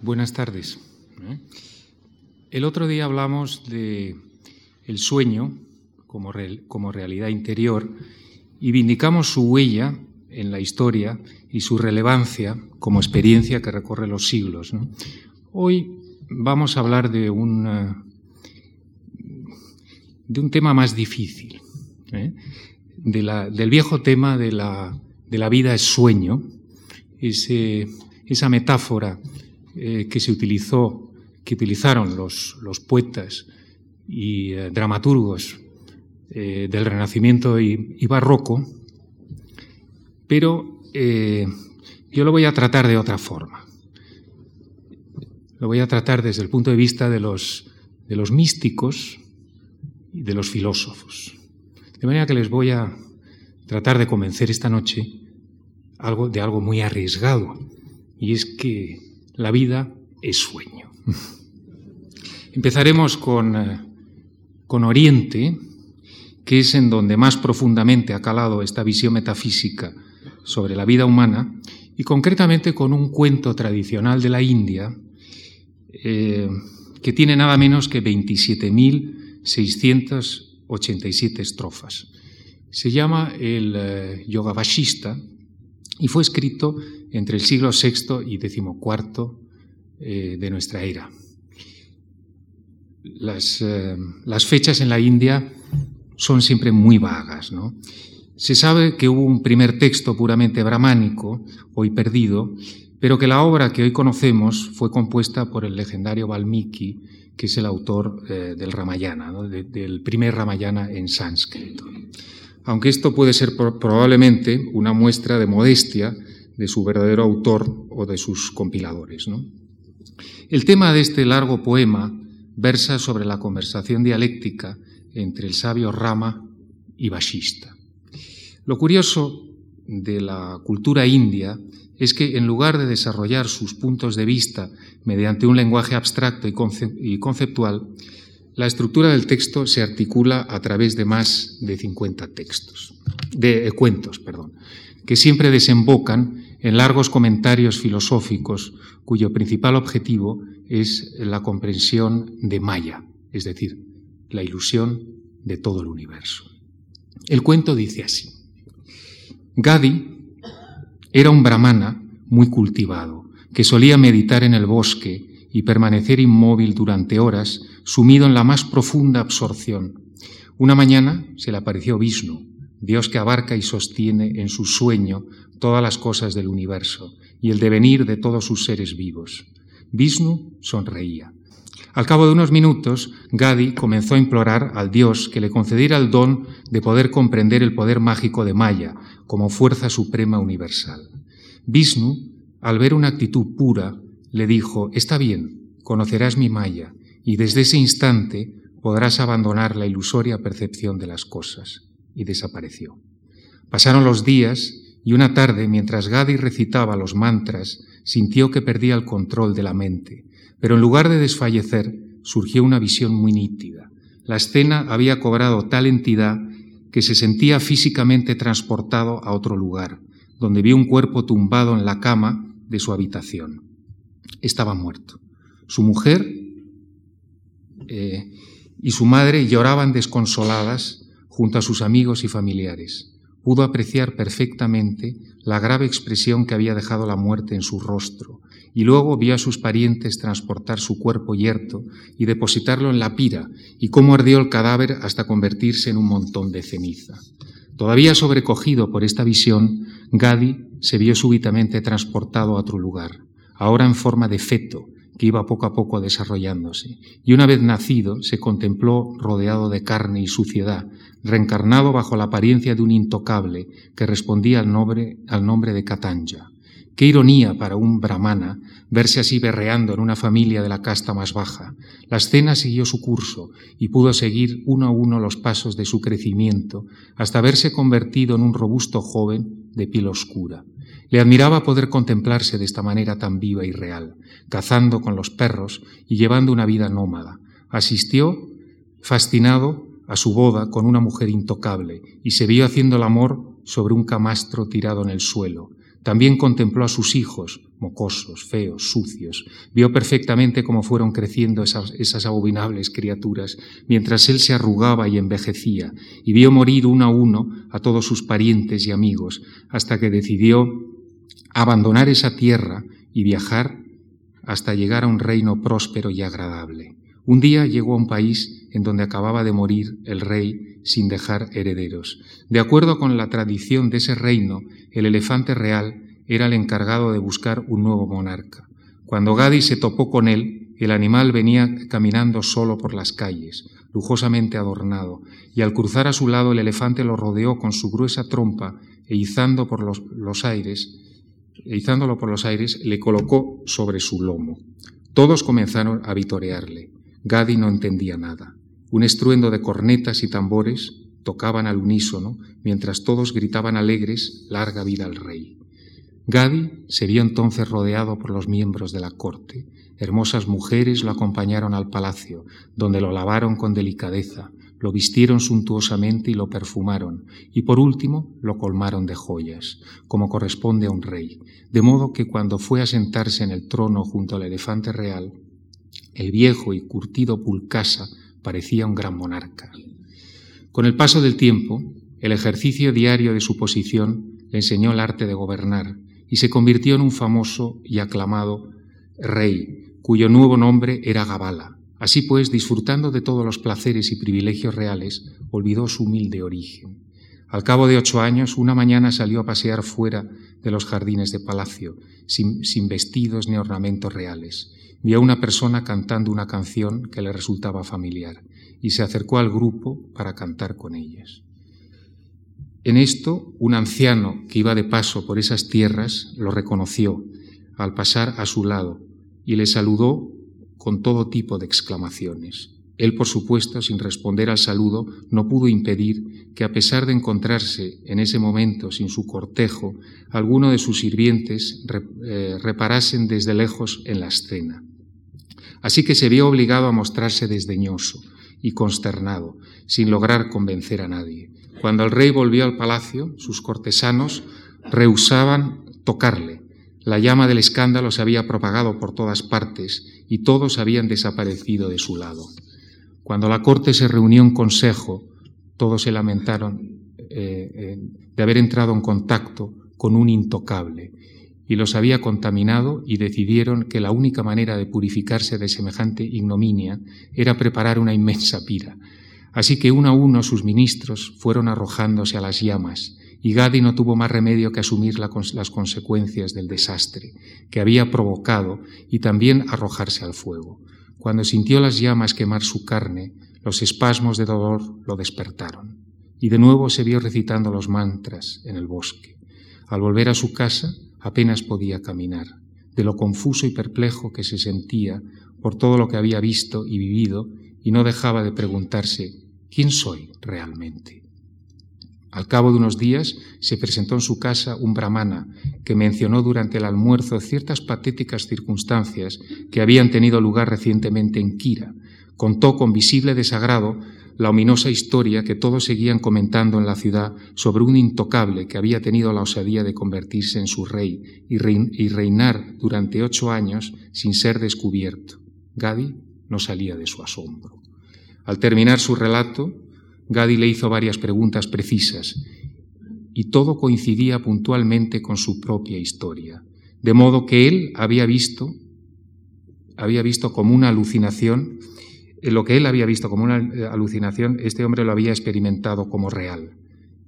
Buenas tardes. El otro día hablamos de el sueño como, como realidad interior y vindicamos su huella en la historia y su relevancia como experiencia que recorre los siglos. Hoy vamos a hablar de un, de un tema más difícil, ¿eh? del viejo tema de la, de la vida es sueño, esa metáfora eh, que se utilizó, que utilizaron los, los poetas y eh, dramaturgos eh, del Renacimiento y, y Barroco, pero yo lo voy a tratar de otra forma. Lo voy a tratar desde el punto de vista de los, de los místicos y de los filósofos. De manera que les voy a tratar de convencer esta noche algo, de algo muy arriesgado, y es que la vida es sueño. Empezaremos con, eh, con Oriente, que es en donde más profundamente ha calado esta visión metafísica sobre la vida humana, y concretamente con un cuento tradicional de la India, eh, que tiene nada menos que 27.687 estrofas. Se llama el eh, Yoga Vashista y fue escrito entre el siglo VI y XIV eh, de nuestra era. Las, eh, las, fechas en la India son siempre muy vagas. ¿no? Se sabe que hubo un primer texto puramente brahmánico, hoy perdido, pero que la obra que hoy conocemos fue compuesta por el legendario Valmiki, que es el autor eh, del Ramayana, del primer Ramayana en sánscrito. Aunque esto puede ser probablemente una muestra de modestia de su verdadero autor o de sus compiladores. El tema de este largo poema versa sobre la conversación dialéctica entre el sabio Rama y Vashista. Lo curioso de la cultura india es que en lugar de desarrollar sus puntos de vista mediante un lenguaje abstracto y conceptual, la estructura del texto se articula a través de más de 50 textos, de cuentos, perdón, que siempre desembocan en largos comentarios filosóficos cuyo principal objetivo es la comprensión de Maya, es decir, la ilusión de todo el universo. El cuento dice así. Gadi era un brahmana muy cultivado, que solía meditar en el bosque y permanecer inmóvil durante horas, sumido en la más profunda absorción. Una mañana se le apareció Vishnu, Dios que abarca y sostiene en su sueño todas las cosas del universo y el devenir de todos sus seres vivos. Vishnu sonreía. Al cabo de unos minutos, Gadi comenzó a implorar al Dios que le concediera el don de poder comprender el poder mágico de Maya como fuerza suprema universal. Vishnu, al ver una actitud pura, le dijo, Está bien, conocerás mi Maya, y desde ese instante podrás abandonar la ilusoria percepción de las cosas. Y desapareció. Pasaron los días y una tarde, mientras Gadi recitaba los mantras, sintió que perdía el control de la mente, pero en lugar de desfallecer, surgió una visión muy nítida. La escena había cobrado tal entidad que se sentía físicamente transportado a otro lugar, donde vio un cuerpo tumbado en la cama de su habitación. Estaba muerto. Su mujer eh, y su madre lloraban desconsoladas junto a sus amigos y familiares pudo apreciar perfectamente la grave expresión que había dejado la muerte en su rostro, y luego vio a sus parientes transportar su cuerpo yerto y depositarlo en la pira, y cómo ardió el cadáver hasta convertirse en un montón de ceniza. Todavía sobrecogido por esta visión, Gadi se vio súbitamente transportado a otro lugar, ahora en forma de feto, que iba poco a poco desarrollándose, y una vez nacido se contempló rodeado de carne y suciedad, reencarnado bajo la apariencia de un intocable que respondía al nombre, al nombre de Katanja. Qué ironía para un brahmana verse así berreando en una familia de la casta más baja. La escena siguió su curso y pudo seguir uno a uno los pasos de su crecimiento hasta verse convertido en un robusto joven de piel oscura. Le admiraba poder contemplarse de esta manera tan viva y real, cazando con los perros y llevando una vida nómada. Asistió, fascinado, a su boda con una mujer intocable y se vio haciendo el amor sobre un camastro tirado en el suelo. También contempló a sus hijos, mocosos, feos, sucios. Vio perfectamente cómo fueron creciendo esas, esas, abominables criaturas, mientras él se arrugaba y envejecía, y vio morir uno a uno a todos sus parientes y amigos, hasta que decidió abandonar esa tierra y viajar hasta llegar a un reino próspero y agradable. Un día llegó a un país en donde acababa de morir el rey sin dejar herederos. De acuerdo con la tradición de ese reino, el elefante real era el encargado de buscar un nuevo monarca. Cuando Gadi se topó con él, el animal venía caminando solo por las calles, lujosamente adornado, y al cruzar a su lado el elefante lo rodeó con su gruesa trompa e izando por los, aires, e izándolo por los aires, le colocó sobre su lomo. Todos comenzaron a vitorearle. Gadi no entendía nada. Un estruendo de cornetas y tambores tocaban al unísono, mientras todos gritaban alegres, larga vida al rey. Gadi se vio entonces rodeado por los miembros de la corte. Hermosas mujeres lo acompañaron al palacio, donde lo lavaron con delicadeza, lo vistieron suntuosamente y lo perfumaron, y por último lo colmaron de joyas, como corresponde a un rey, de modo que cuando fue a sentarse en el trono junto al elefante real, el viejo y curtido Pulcasa parecía un gran monarca. Con el paso del tiempo, el ejercicio diario de su posición le enseñó el arte de gobernar y se convirtió en un famoso y aclamado rey, cuyo nuevo nombre era Gabala. Así pues, disfrutando de todos los placeres y privilegios reales, olvidó su humilde origen. Al cabo de ocho años, una mañana salió a pasear fuera de los jardines de palacio, sin, vestidos ni ornamentos reales vio a una persona cantando una canción que le resultaba familiar y se acercó al grupo para cantar con ellas. En esto, un anciano que iba de paso por esas tierras lo reconoció al pasar a su lado y le saludó con todo tipo de exclamaciones. Él, por supuesto, sin responder al saludo, no pudo impedir que, a pesar de encontrarse en ese momento sin su cortejo, alguno de sus sirvientes eh, reparasen desde lejos en la escena. Así que se vio obligado a mostrarse desdeñoso y consternado, sin lograr convencer a nadie. Cuando el rey volvió al palacio, sus cortesanos rehusaban tocarle. La llama del escándalo se había propagado por todas partes y todos habían desaparecido de su lado. Cuando la corte se reunió en consejo, todos se lamentaron eh, eh, de haber entrado en contacto con un intocable y los había contaminado y decidieron que la única manera de purificarse de semejante ignominia era preparar una inmensa pira. Así que uno a uno sus ministros fueron arrojándose a las llamas, y Gadi no tuvo más remedio que asumir las consecuencias del desastre que había provocado y también arrojarse al fuego. Cuando sintió las llamas quemar su carne, los espasmos de dolor lo despertaron, y de nuevo se vio recitando los mantras en el bosque. Al volver a su casa, apenas podía caminar, de lo confuso y perplejo que se sentía por todo lo que había visto y vivido, y no dejaba de preguntarse, ¿quién soy realmente? Al cabo de unos días se presentó en su casa un brahmana que mencionó durante el almuerzo ciertas patéticas circunstancias que habían tenido lugar recientemente en Kira. Contó con visible desagrado la ominosa historia que todos seguían comentando en la ciudad sobre un intocable que había tenido la osadía de convertirse en su rey y, reinar durante ocho años sin ser descubierto. Gadi no salía de su asombro. Al terminar su relato, Gadi le hizo varias preguntas precisas y todo coincidía puntualmente con su propia historia, de modo que él había visto había visto como una alucinación lo que él había visto como una eh, alucinación, este hombre lo había experimentado como real.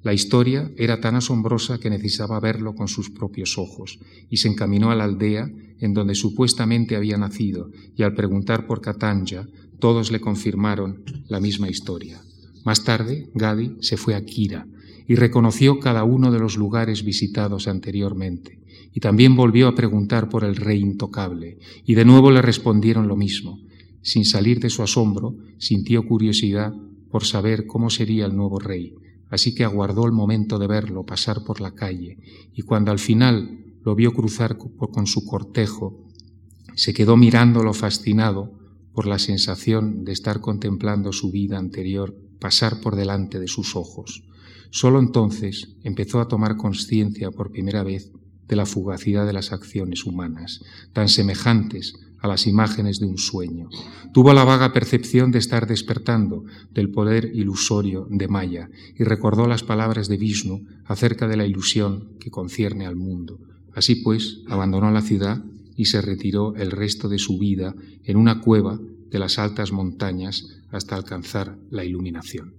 La historia era tan asombrosa que necesitaba verlo con sus propios ojos, y se encaminó a la aldea en donde supuestamente había nacido, y al preguntar por Katanja, todos le confirmaron la misma historia. Más tarde, Gadi se fue a Kira y reconoció cada uno de los lugares visitados anteriormente, y también volvió a preguntar por el rey intocable, y de nuevo le respondieron lo mismo, sin salir de su asombro, sintió curiosidad por saber cómo sería el nuevo rey, así que aguardó el momento de verlo pasar por la calle, y cuando al final lo vio cruzar con su cortejo, se quedó mirándolo fascinado por la sensación de estar contemplando su vida anterior pasar por delante de sus ojos. Solo entonces empezó a tomar conciencia por primera vez de la fugacidad de las acciones humanas, tan semejantes a las imágenes de un sueño. Tuvo la vaga percepción de estar despertando del poder ilusorio de Maya y recordó las palabras de Vishnu acerca de la ilusión que concierne al mundo. Así pues, abandonó la ciudad y se retiró el resto de su vida en una cueva de las altas montañas hasta alcanzar la iluminación.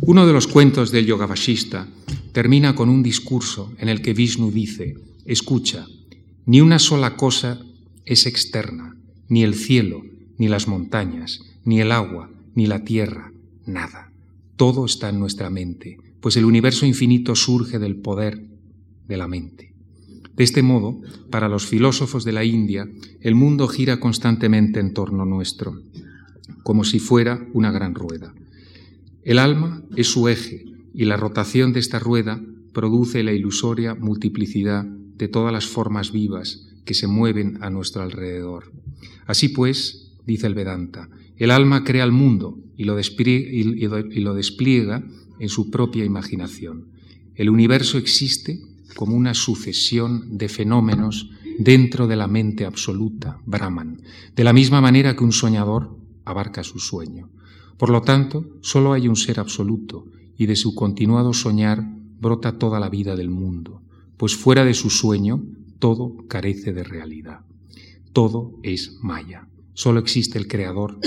Uno de los cuentos del yoga vashista termina con un discurso en el que Vishnu dice, escucha, ni una sola cosa es externa, ni el cielo, ni las montañas, ni el agua, ni la tierra, nada. Todo está en nuestra mente, pues el universo infinito surge del poder de la mente. De este modo, para los filósofos de la India, el mundo gira constantemente en torno nuestro, como si fuera una gran rueda. El alma es su eje y la rotación de esta rueda produce la ilusoria multiplicidad de todas las formas vivas que se mueven a nuestro alrededor. Así pues, dice el Vedanta, el alma crea el mundo y lo, despliega en su propia imaginación. El universo existe como una sucesión de fenómenos dentro de la mente absoluta, Brahman, de la misma manera que un soñador abarca su sueño. Por lo tanto, solo hay un ser absoluto y de su continuado soñar brota toda la vida del mundo, pues fuera de su sueño todo carece de realidad. Todo es Maya. Solo existe el creador,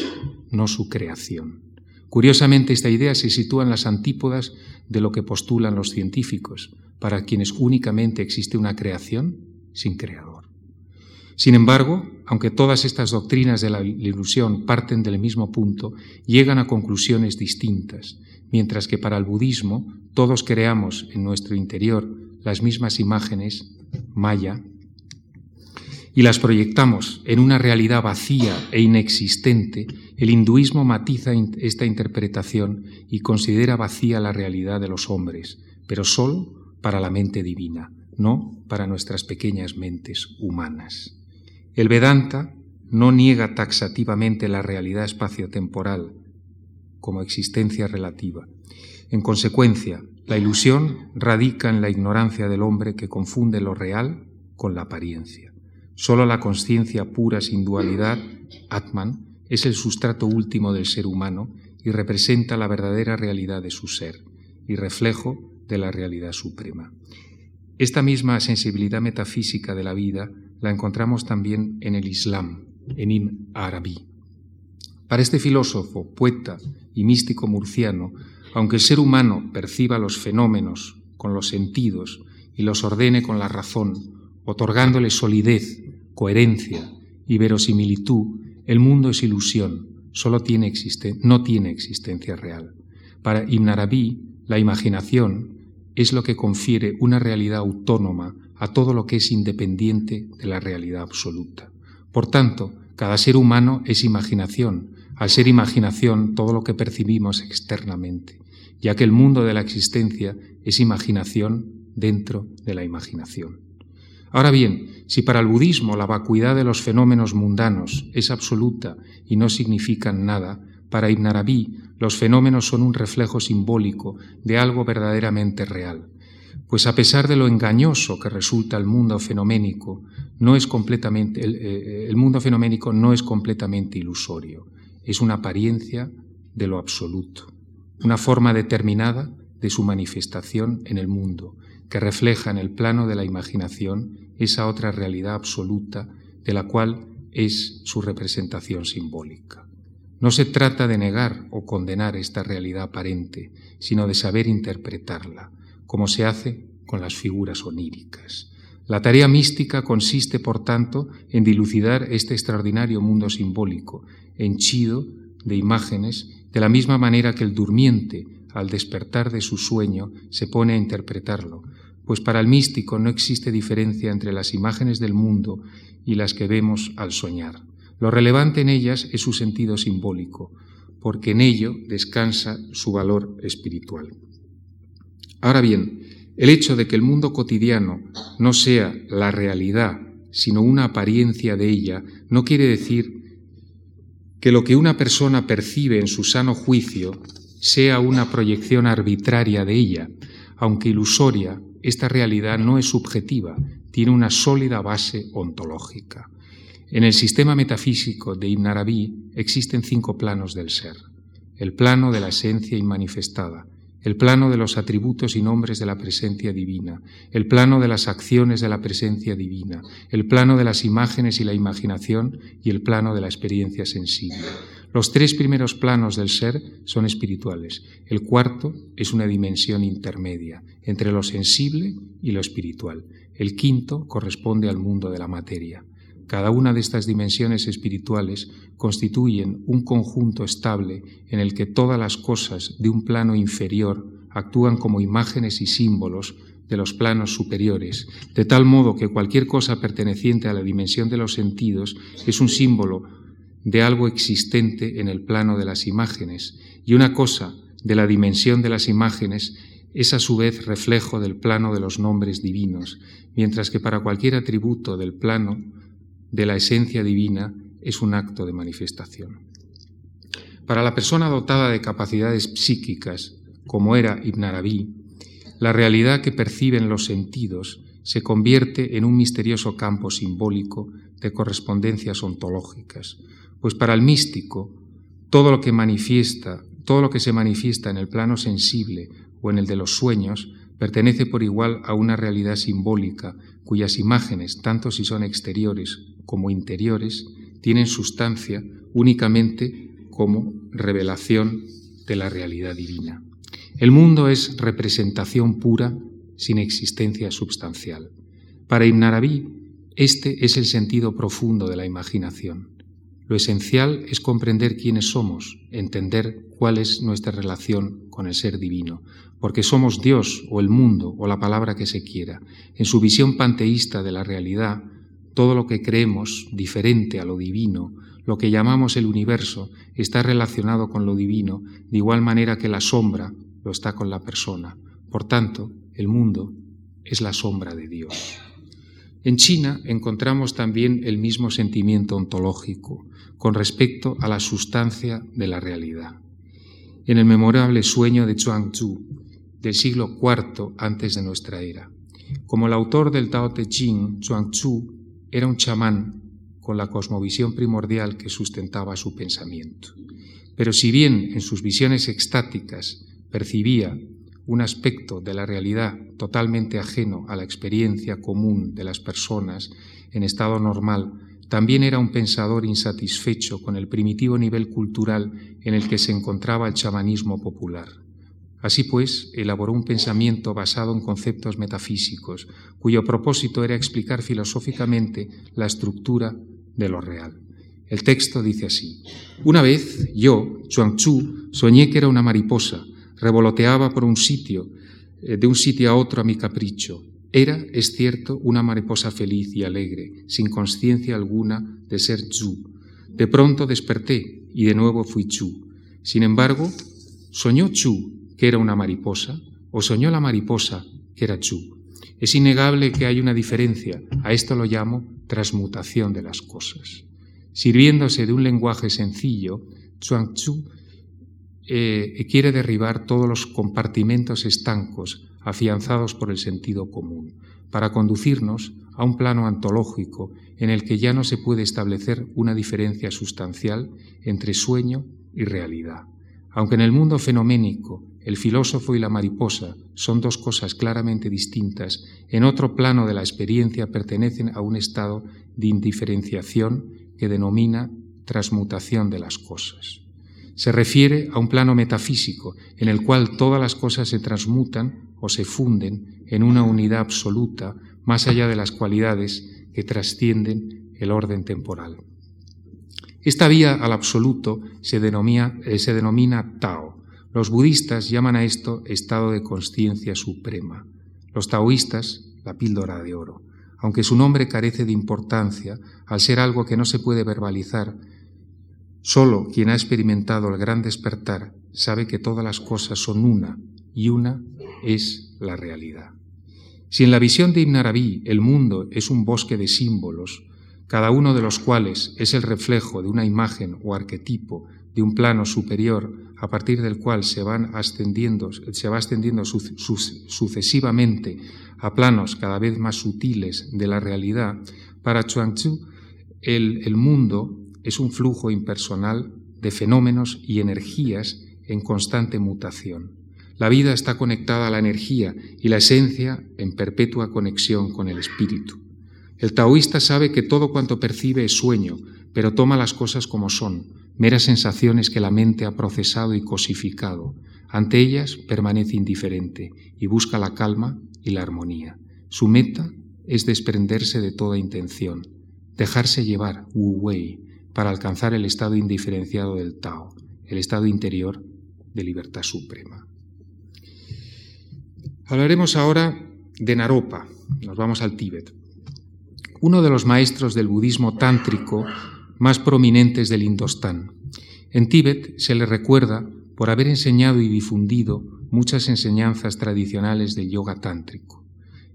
no su creación. Curiosamente, esta idea se sitúa en las antípodas de lo que postulan los científicos, para quienes únicamente existe una creación sin creador. Sin embargo, aunque todas estas doctrinas de la ilusión parten del mismo punto, llegan a conclusiones distintas, mientras que para el budismo todos creamos en nuestro interior las mismas imágenes, maya, y las proyectamos en una realidad vacía e inexistente, el hinduismo matiza esta interpretación y considera vacía la realidad de los hombres, pero solo para la mente divina, no para nuestras pequeñas mentes humanas. El Vedanta no niega taxativamente la realidad espaciotemporal como existencia relativa. En consecuencia, la ilusión radica en la ignorancia del hombre que confunde lo real con la apariencia. Solo la conciencia pura sin dualidad, Atman, es el sustrato último del ser humano y representa la verdadera realidad de su ser y reflejo de la realidad suprema. Esta misma sensibilidad metafísica de la vida la encontramos también en el Islam, en Ibn Arabi. Para este filósofo, poeta y místico murciano, aunque el ser humano perciba los fenómenos con los sentidos y los ordene con la razón, otorgándole solidez, coherencia y verosimilitud, el mundo es ilusión, solo tiene no tiene existencia real. Para Ibn Arabi, la imaginación es lo que confiere una realidad autónoma a todo lo que es independiente de la realidad absoluta. Por tanto, cada ser humano es imaginación, al ser imaginación todo lo que percibimos externamente, ya que el mundo de la existencia es imaginación dentro de la imaginación. Ahora bien, si para el budismo la vacuidad de los fenómenos mundanos es absoluta y no significan nada, para Ibn Arabi los fenómenos son un reflejo simbólico de algo verdaderamente real, pues a pesar de lo engañoso que resulta el mundo fenoménico, no es completamente, el, eh, el mundo fenoménico no es completamente ilusorio, es una apariencia de lo absoluto, una forma determinada de su manifestación en el mundo, que refleja en el plano de la imaginación esa otra realidad absoluta de la cual es su representación simbólica. No se trata de negar o condenar esta realidad aparente, sino de saber interpretarla, como se hace con las figuras oníricas. La tarea mística consiste, por tanto, en dilucidar este extraordinario mundo simbólico, henchido de imágenes, de la misma manera que el durmiente, al despertar de su sueño, se pone a interpretarlo, pues para el místico no existe diferencia entre las imágenes del mundo y las que vemos al soñar. Lo relevante en ellas es su sentido simbólico, porque en ello descansa su valor espiritual. Ahora bien, el hecho de que el mundo cotidiano no sea la realidad, sino una apariencia de ella, no quiere decir que lo que una persona percibe en su sano juicio sea una proyección arbitraria de ella, aunque ilusoria esta realidad no es subjetiva, tiene una sólida base ontológica. En el sistema metafísico de Ibn Arabi existen cinco planos del ser. El plano de la esencia inmanifestada, el plano de los atributos y nombres de la presencia divina, el plano de las acciones de la presencia divina, el plano de las imágenes y la imaginación y el plano de la experiencia sensible. Los tres primeros planos del ser son espirituales. El cuarto es una dimensión intermedia entre lo sensible y lo espiritual. El quinto corresponde al mundo de la materia. Cada una de estas dimensiones espirituales constituyen un conjunto estable en el que todas las cosas de un plano inferior actúan como imágenes y símbolos de los planos superiores, de tal modo que cualquier cosa perteneciente a la dimensión de los sentidos es un símbolo de algo existente en el plano de las imágenes, y una cosa de la dimensión de las imágenes es a su vez reflejo del plano de los nombres divinos, mientras que para cualquier atributo del plano de la esencia divina es un acto de manifestación. Para la persona dotada de capacidades psíquicas, como era Ibn Arabi, la realidad que perciben los sentidos se convierte en un misterioso campo simbólico de correspondencias ontológicas, pues para el místico, todo lo que manifiesta, todo lo que se manifiesta en el plano sensible o en el de los sueños, pertenece por igual a una realidad simbólica cuyas imágenes, tanto si son exteriores como interiores, tienen sustancia únicamente como revelación de la realidad divina. El mundo es representación pura sin existencia substancial. Para Ibn Arabi, este es el sentido profundo de la imaginación. Lo esencial es comprender quiénes somos, entender cuál es nuestra relación con el ser divino, porque somos Dios o el mundo o la palabra que se quiera. En su visión panteísta de la realidad, todo lo que creemos diferente a lo divino, lo que llamamos el universo, está relacionado con lo divino, de igual manera que la sombra lo está con la persona. Por tanto, el mundo es la sombra de Dios. En China encontramos también el mismo sentimiento ontológico con respecto a la sustancia de la realidad. En el memorable sueño de Chuang-Tzu del siglo IV antes de nuestra era. Como el autor del Tao Te Ching, Chuang-Tzu era un chamán con la cosmovisión primordial que sustentaba su pensamiento. Pero si bien en sus visiones extáticas percibía un aspecto de la realidad totalmente ajeno a la experiencia común de las personas en estado normal, también era un pensador insatisfecho con el primitivo nivel cultural en el que se encontraba el chamanismo popular. Así pues, elaboró un pensamiento basado en conceptos metafísicos, cuyo propósito era explicar filosóficamente la estructura de lo real. El texto dice así, Una vez yo, Chuang-Tzu, soñé que era una mariposa, revoloteaba por un sitio, eh, de un sitio a otro a mi capricho. Era, es cierto, una mariposa feliz y alegre, sin conciencia alguna de ser Chu. De pronto desperté y de nuevo fui Chu. Sin embargo, ¿soñó Chu que era una mariposa o soñó la mariposa que era Chu? Es innegable que hay una diferencia. A esto lo llamo transmutación de las cosas. Sirviéndose de un lenguaje sencillo, Chuang Chu eh, quiere derribar todos los compartimentos estancos afianzados por el sentido común, para conducirnos a un plano antológico en el que ya no se puede establecer una diferencia sustancial entre sueño y realidad. Aunque en el mundo fenoménico el filósofo y la mariposa son dos cosas claramente distintas, en otro plano de la experiencia pertenecen a un estado de indiferenciación que denomina transmutación de las cosas se refiere a un plano metafísico en el cual todas las cosas se transmutan o se funden en una unidad absoluta más allá de las cualidades que trascienden el orden temporal. Esta vía al absoluto se denomina, eh, Tao. Los budistas llaman a esto estado de conciencia suprema. Los taoístas, la píldora de oro. Aunque su nombre carece de importancia, al ser algo que no se puede verbalizar, Solo quien ha experimentado el gran despertar sabe que todas las cosas son una y una es la realidad. Si en la visión de Ibn Arabi el mundo es un bosque de símbolos, cada uno de los cuales es el reflejo de una imagen o arquetipo de un plano superior a partir del cual se, van ascendiendo, se va ascendiendo sucesivamente a planos cada vez más sutiles de la realidad, para Chuang-Tzu el, el mundo es un flujo impersonal de fenómenos y energías en constante mutación. La vida está conectada a la energía y la esencia en perpetua conexión con el espíritu. El taoísta sabe que todo cuanto percibe es sueño, pero toma las cosas como son, meras sensaciones que la mente ha procesado y cosificado. Ante ellas permanece indiferente y busca la calma y la armonía. Su meta es desprenderse de toda intención, dejarse llevar, Wu Wei, para alcanzar el estado indiferenciado del Tao, el estado interior de libertad suprema. Hablaremos ahora de Naropa, nos vamos al Tíbet, uno de los maestros del budismo tántrico más prominentes del Indostán. En Tíbet se le recuerda por haber enseñado y difundido muchas enseñanzas tradicionales del yoga tántrico.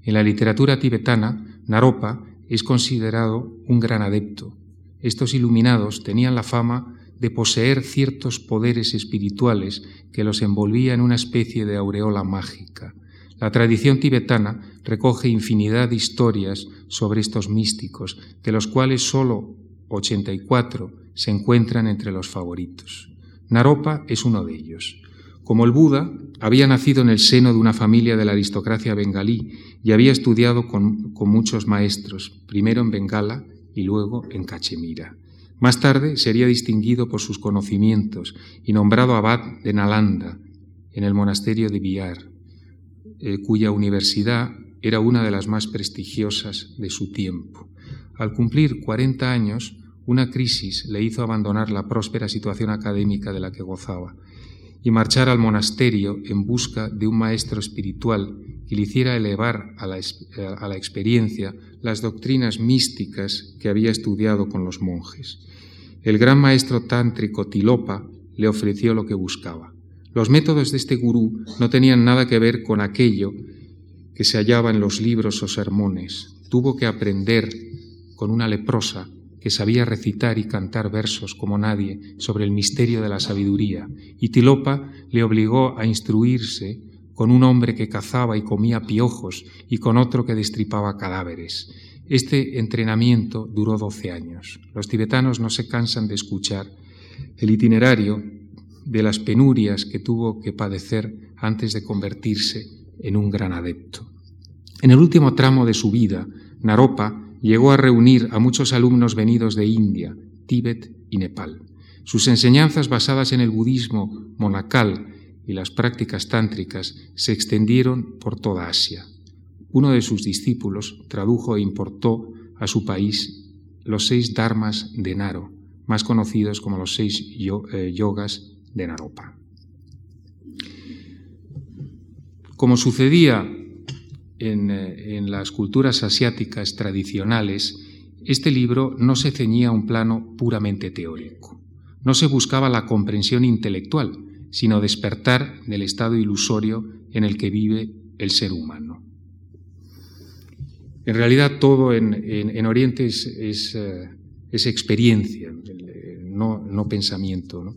En la literatura tibetana, Naropa es considerado un gran adepto. Estos iluminados tenían la fama de poseer ciertos poderes espirituales que los envolvía en una especie de aureola mágica. La tradición tibetana recoge infinidad de historias sobre estos místicos, de los cuales sólo 84 se encuentran entre los favoritos. Naropa es uno de ellos. Como el Buda, había nacido en el seno de una familia de la aristocracia bengalí y había estudiado con, con muchos maestros, primero en Bengala y luego en Cachemira. Más tarde sería distinguido por sus conocimientos y nombrado abad de Nalanda, en el monasterio de Bihar, eh, cuya universidad era una de las más prestigiosas de su tiempo. Al cumplir 40 años, una crisis le hizo abandonar la próspera situación académica de la que gozaba y marchar al monasterio en busca de un maestro espiritual que le hiciera elevar a la, a la experiencia las doctrinas místicas que había estudiado con los monjes. El gran maestro tántrico Tilopa le ofreció lo que buscaba. Los métodos de este gurú no tenían nada que ver con aquello que se hallaba en los libros o sermones. Tuvo que aprender con una leprosa que sabía recitar y cantar versos como nadie sobre el misterio de la sabiduría, y Tilopa le obligó a instruirse con un hombre que cazaba y comía piojos y con otro que destripaba cadáveres. Este entrenamiento duró doce años. Los tibetanos no se cansan de escuchar el itinerario de las penurias que tuvo que padecer antes de convertirse en un gran adepto. En el último tramo de su vida, Naropa llegó a reunir a muchos alumnos venidos de India, Tíbet y Nepal. Sus enseñanzas basadas en el budismo monacal y las prácticas tántricas se extendieron por toda Asia. Uno de sus discípulos tradujo e importó a su país los seis dharmas de Naro, más conocidos como los seis eh, yogas de Naropa. Como sucedía eh, en, las culturas asiáticas tradicionales, este libro no se ceñía a un plano puramente teórico. No se buscaba la comprensión intelectual, sino despertar del estado ilusorio en el que vive el ser humano. En realidad todo en, Oriente es, eh, experiencia, no, pensamiento.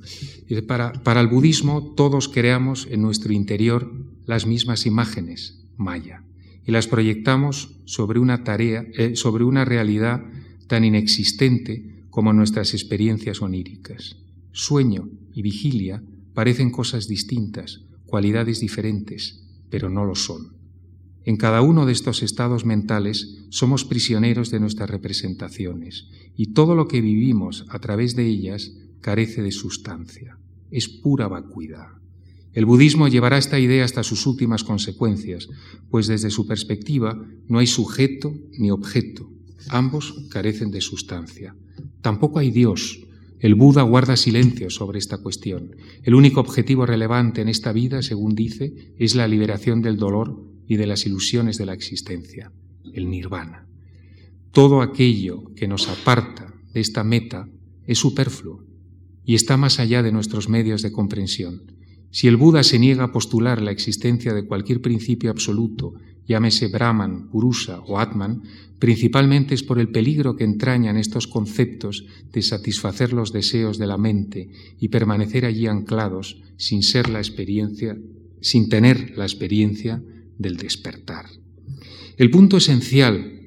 Para el budismo todos creamos en nuestro interior las mismas imágenes, maya y las proyectamos sobre una tarea, eh, sobre una realidad tan inexistente como nuestras experiencias oníricas. Sueño y vigilia parecen cosas distintas, cualidades diferentes, pero no lo son. En cada uno de estos estados mentales somos prisioneros de nuestras representaciones y todo lo que vivimos a través de ellas carece de sustancia, es pura vacuidad. El budismo llevará esta idea hasta sus últimas consecuencias, pues desde su perspectiva no hay sujeto ni objeto, ambos carecen de sustancia. Tampoco hay Dios. El Buda guarda silencio sobre esta cuestión. El único objetivo relevante en esta vida, según dice, es la liberación del dolor y de las ilusiones de la existencia, el nirvana. Todo aquello que nos aparta de esta meta es superfluo y está más allá de nuestros medios de comprensión. Si el Buda se niega a postular la existencia de cualquier principio absoluto, llámese Brahman, Purusha o Atman, principalmente es por el peligro que entrañan estos conceptos de satisfacer los deseos de la mente y permanecer allí anclados sin ser la experiencia, sin tener la experiencia del despertar. El punto esencial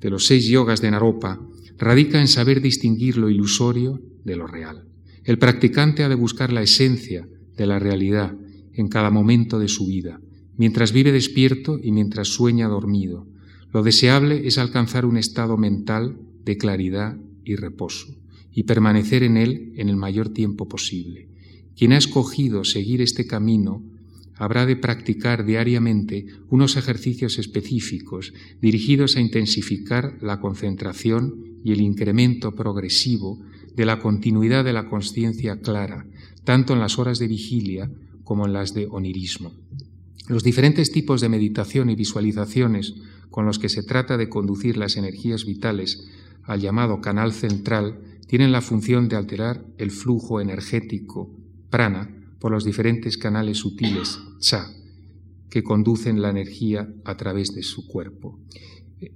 de los seis yogas de Naropa radica en saber distinguir lo ilusorio de lo real. El practicante ha de buscar la esencia de la realidad en cada momento de su vida, mientras vive despierto y mientras sueña dormido. Lo deseable es alcanzar un estado mental de claridad y reposo, y permanecer en él en el mayor tiempo posible. Quien ha escogido seguir este camino habrá de practicar diariamente unos ejercicios específicos dirigidos a intensificar la concentración y el incremento progresivo de la continuidad de la conciencia clara, tanto en las horas de vigilia como en las de onirismo. Los diferentes tipos de meditación y visualizaciones con los que se trata de conducir las energías vitales al llamado canal central tienen la función de alterar el flujo energético prana por los diferentes canales sutiles cha que conducen la energía a través de su cuerpo.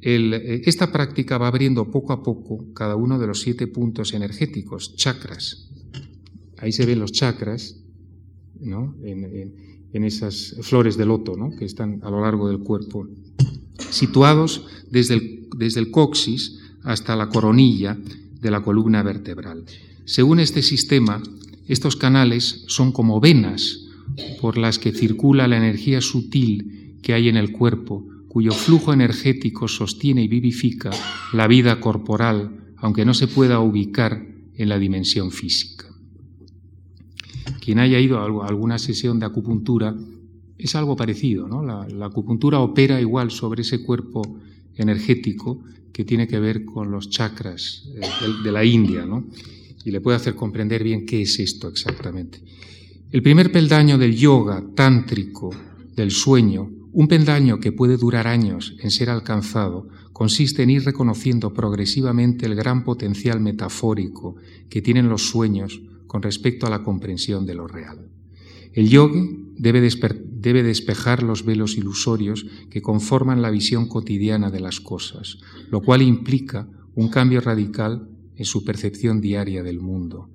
esta práctica va abriendo poco a poco cada uno de los siete puntos energéticos, chakras. Ahí se ven los chakras, ¿no? en, esas flores de loto ¿no? que están a lo largo del cuerpo, situados desde el, desde el coxis hasta la coronilla de la columna vertebral. Según este sistema, estos canales son como venas por las que circula la energía sutil que hay en el cuerpo, cuyo flujo energético sostiene y vivifica la vida corporal, aunque no se pueda ubicar en la dimensión física. Quien haya ido a alguna sesión de acupuntura es algo parecido, ¿no? La, acupuntura opera igual sobre ese cuerpo energético que tiene que ver con los chakras eh, de, de la India, ¿no? Y le puede hacer comprender bien qué es esto exactamente. El primer peldaño del yoga tántrico, del sueño, un peldaño que puede durar años en ser alcanzado, consiste en ir reconociendo progresivamente el gran potencial metafórico que tienen los sueños con respecto a la comprensión de lo real. El yogi debe, debe, despejar los velos ilusorios que conforman la visión cotidiana de las cosas, lo cual implica un cambio radical en su percepción diaria del mundo.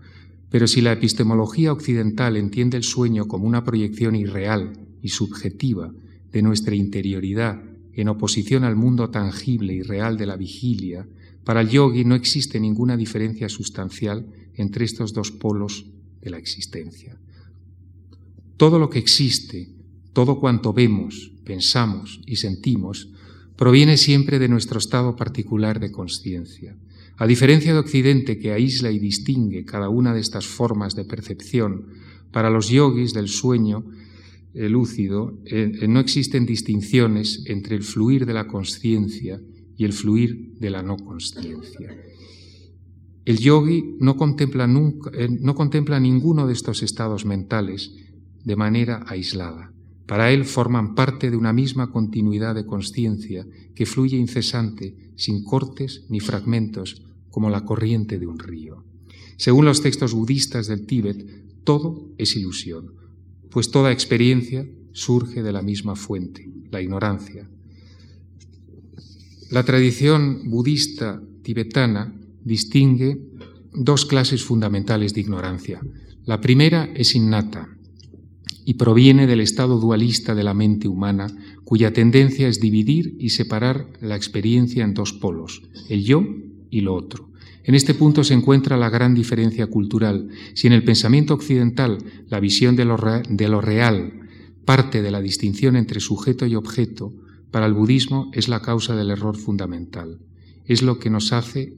Pero si la epistemología occidental entiende el sueño como una proyección irreal y subjetiva de nuestra interioridad en oposición al mundo tangible y real de la vigilia, para el yogi no existe ninguna diferencia sustancial entre estos dos polos de la existencia. Todo lo que existe, todo cuanto vemos, pensamos y sentimos, proviene siempre de nuestro estado particular de conciencia. A diferencia de Occidente, que aísla y distingue cada una de estas formas de percepción, para los yogis del sueño lúcido eh, eh, no existen distinciones entre el fluir de la conciencia y el fluir de la no conciencia. El yogi no contempla, nunca, no contempla ninguno de estos estados mentales de manera aislada. Para él forman parte de una misma continuidad de conciencia que fluye incesante, sin cortes ni fragmentos, como la corriente de un río. Según los textos budistas del Tíbet, todo es ilusión, pues toda experiencia surge de la misma fuente, la ignorancia. La tradición budista tibetana distingue dos clases fundamentales de ignorancia. La primera es innata, y proviene del estado dualista de la mente humana, cuya tendencia es dividir y separar la experiencia en dos polos, el yo y lo otro. En este punto se encuentra la gran diferencia cultural. Si en el pensamiento occidental la visión de lo, real parte de la distinción entre sujeto y objeto, para el budismo es la causa del error fundamental. Es lo que nos hace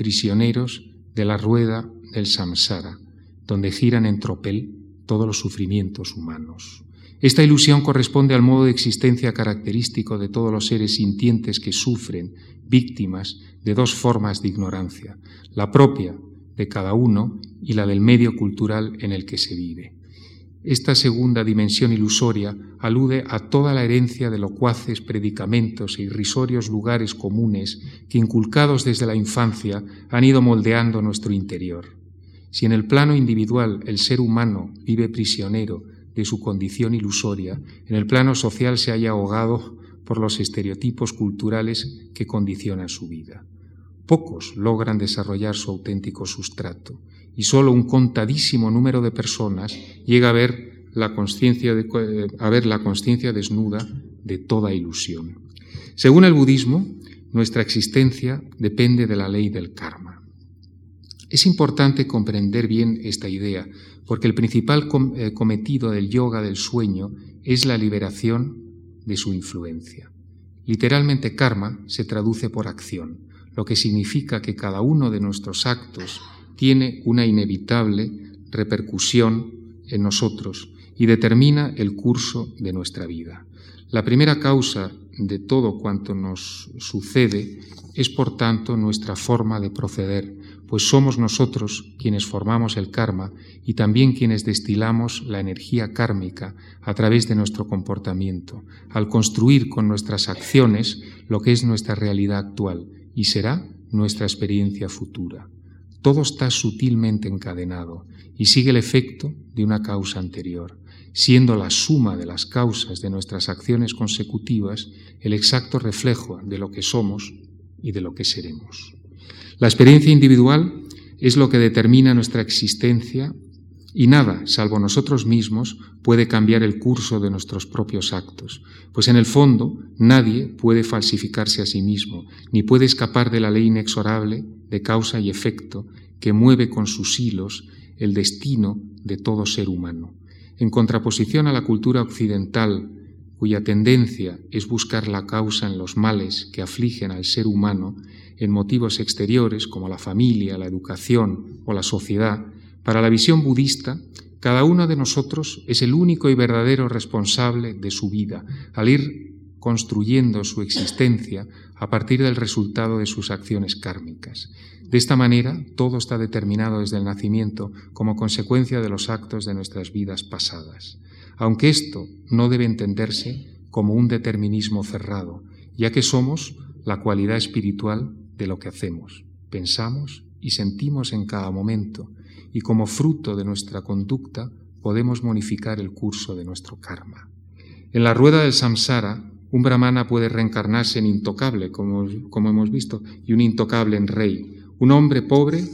prisioneros de la rueda del samsara, donde giran en tropel todos los sufrimientos humanos. Esta ilusión corresponde al modo de existencia característico de todos los seres sintientes que sufren, víctimas de dos formas de ignorancia, la propia de cada uno y la del medio cultural en el que se vive. Esta segunda dimensión ilusoria alude a toda la herencia de locuaces predicamentos e irrisorios lugares comunes que, inculcados desde la infancia, han ido moldeando nuestro interior. Si en el plano individual el ser humano vive prisionero de su condición ilusoria, en el plano social se haya ahogado por los estereotipos culturales que condicionan su vida. Pocos logran desarrollar su auténtico sustrato y solo un contadísimo número de personas llega a ver la conciencia de, a ver la conciencia desnuda de toda ilusión. Según el budismo, nuestra existencia depende de la ley del karma. Es importante comprender bien esta idea, porque el principal eh, cometido del yoga del sueño es la liberación de su influencia. Literalmente karma se traduce por acción, lo que significa que cada uno de nuestros actos tiene una inevitable repercusión en nosotros y determina el curso de nuestra vida. La primera causa de todo cuanto nos sucede es, por tanto, nuestra forma de proceder, pues somos nosotros quienes formamos el karma y también quienes destilamos la energía kármica a través de nuestro comportamiento, al construir con nuestras acciones lo que es nuestra realidad actual y será nuestra experiencia futura. Todo está sutilmente encadenado y sigue el efecto de una causa anterior, siendo la suma de las causas de nuestras acciones consecutivas el exacto reflejo de lo que somos y de lo que seremos. La experiencia individual es lo que determina nuestra existencia y nada, salvo nosotros mismos, puede cambiar el curso de nuestros propios actos, pues en el fondo nadie puede falsificarse a sí mismo, ni puede escapar de la ley inexorable de causa y efecto que mueve con sus hilos el destino de todo ser humano. En contraposición a la cultura occidental, cuya tendencia es buscar la causa en los males que afligen al ser humano, en motivos exteriores como la familia, la educación o la sociedad, para la visión budista, cada uno de nosotros es el único y verdadero responsable de su vida, al ir construyendo su existencia a partir del resultado de sus acciones kármicas. De esta manera, todo está determinado desde el nacimiento como consecuencia de los actos de nuestras vidas pasadas. Aunque esto no debe entenderse como un determinismo cerrado, ya que somos la cualidad espiritual de lo que hacemos, pensamos y sentimos en cada momento, y como fruto de nuestra conducta podemos modificar el curso de nuestro karma. En la rueda del samsara, un brahmana puede reencarnarse en intocable, como, hemos visto, y un intocable en rey. Un hombre pobre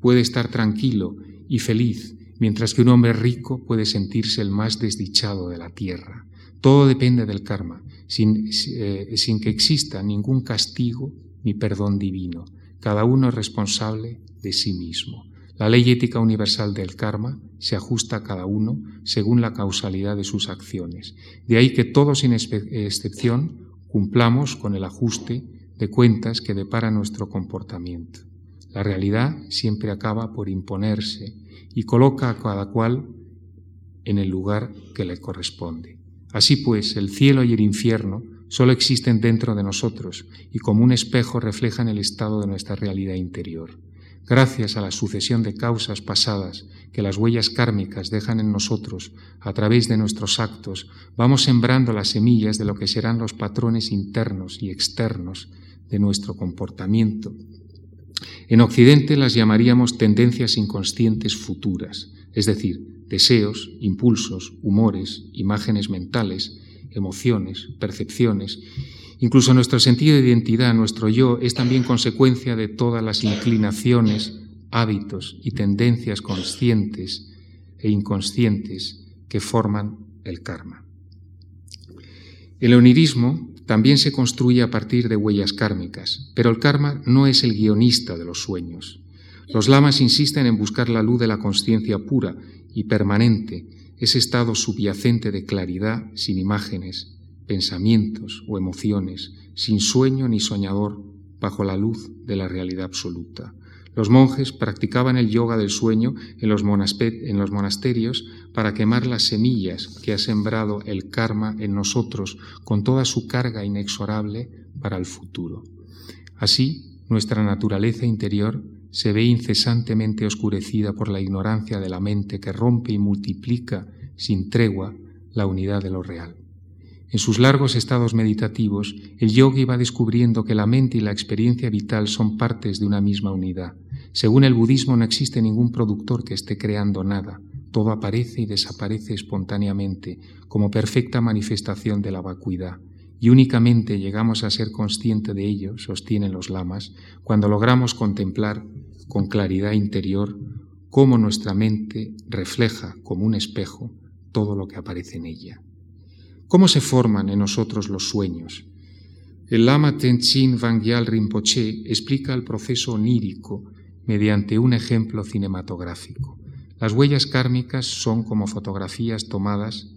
puede estar tranquilo y feliz, mientras que un hombre rico puede sentirse el más desdichado de la tierra. Todo depende del karma, sin, eh, sin que exista ningún castigo ni perdón divino. Cada uno es responsable de sí mismo. La ley ética universal del karma se ajusta a cada uno según la causalidad de sus acciones. De ahí que todos sin excepción cumplamos con el ajuste de cuentas que depara nuestro comportamiento. La realidad siempre acaba por imponerse y coloca a cada cual en el lugar que le corresponde. Así pues, el cielo y el infierno solo existen dentro de nosotros y como un espejo reflejan el estado de nuestra realidad interior. Gracias a la sucesión de causas pasadas que las huellas kármicas dejan en nosotros a través de nuestros actos, vamos sembrando las semillas de lo que serán los patrones internos y externos de nuestro comportamiento. En Occidente las llamaríamos tendencias inconscientes futuras, es decir, deseos, impulsos, humores, imágenes mentales, emociones, percepciones Incluso nuestro sentido de identidad, nuestro yo, es también consecuencia de todas las inclinaciones, hábitos y tendencias conscientes e inconscientes que forman el karma. El onirismo también se construye a partir de huellas kármicas, pero el karma no es el guionista de los sueños. Los lamas insisten en buscar la luz de la conciencia pura y permanente, ese estado subyacente de claridad sin imágenes, pensamientos o emociones, sin sueño ni soñador, bajo la luz de la realidad absoluta. Los monjes practicaban el yoga del sueño en los, monasterios para quemar las semillas que ha sembrado el karma en nosotros con toda su carga inexorable para el futuro. Así, nuestra naturaleza interior se ve incesantemente oscurecida por la ignorancia de la mente que rompe y multiplica sin tregua la unidad de lo real. En sus largos estados meditativos, el yogi va descubriendo que la mente y la experiencia vital son partes de una misma unidad. Según el budismo no existe ningún productor que esté creando nada. Todo aparece y desaparece espontáneamente, como perfecta manifestación de la vacuidad. Y únicamente llegamos a ser consciente de ello, sostienen los lamas, cuando logramos contemplar con claridad interior cómo nuestra mente refleja como un espejo todo lo que aparece en ella. ¿Cómo se forman en nosotros los sueños? El lama Tenzin Wangyal Rinpoche explica el proceso onírico mediante un ejemplo cinematográfico. Las huellas kármicas son como fotografías tomadas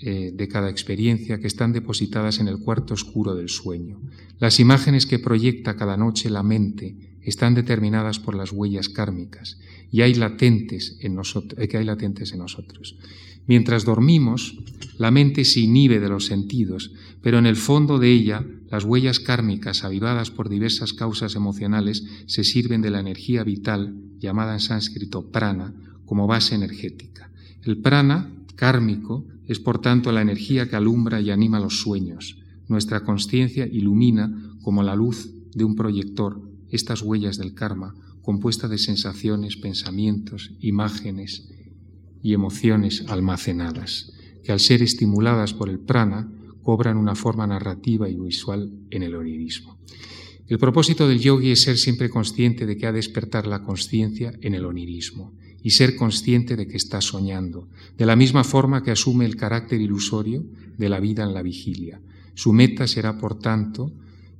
eh, de cada experiencia que están depositadas en el cuarto oscuro del sueño. Las imágenes que proyecta cada noche la mente están determinadas por las huellas kármicas y hay latentes en eh, que hay latentes en nosotros. Mientras dormimos, la mente se inhibe de los sentidos, pero en el fondo de ella las huellas kármicas avivadas por diversas causas emocionales se sirven de la energía vital, llamada en sánscrito prana, como base energética. El prana kármico es por tanto la energía que alumbra y anima los sueños. Nuestra conciencia ilumina como la luz de un proyector estas huellas del karma, compuesta de sensaciones, pensamientos, imágenes y emociones almacenadas, que al ser estimuladas por el prana cobran una forma narrativa y visual en el onirismo. El propósito del yogi es ser siempre consciente de que ha de despertar la conciencia en el onirismo y ser consciente de que está soñando, de la misma forma que asume el carácter ilusorio de la vida en la vigilia. Su meta será, por tanto,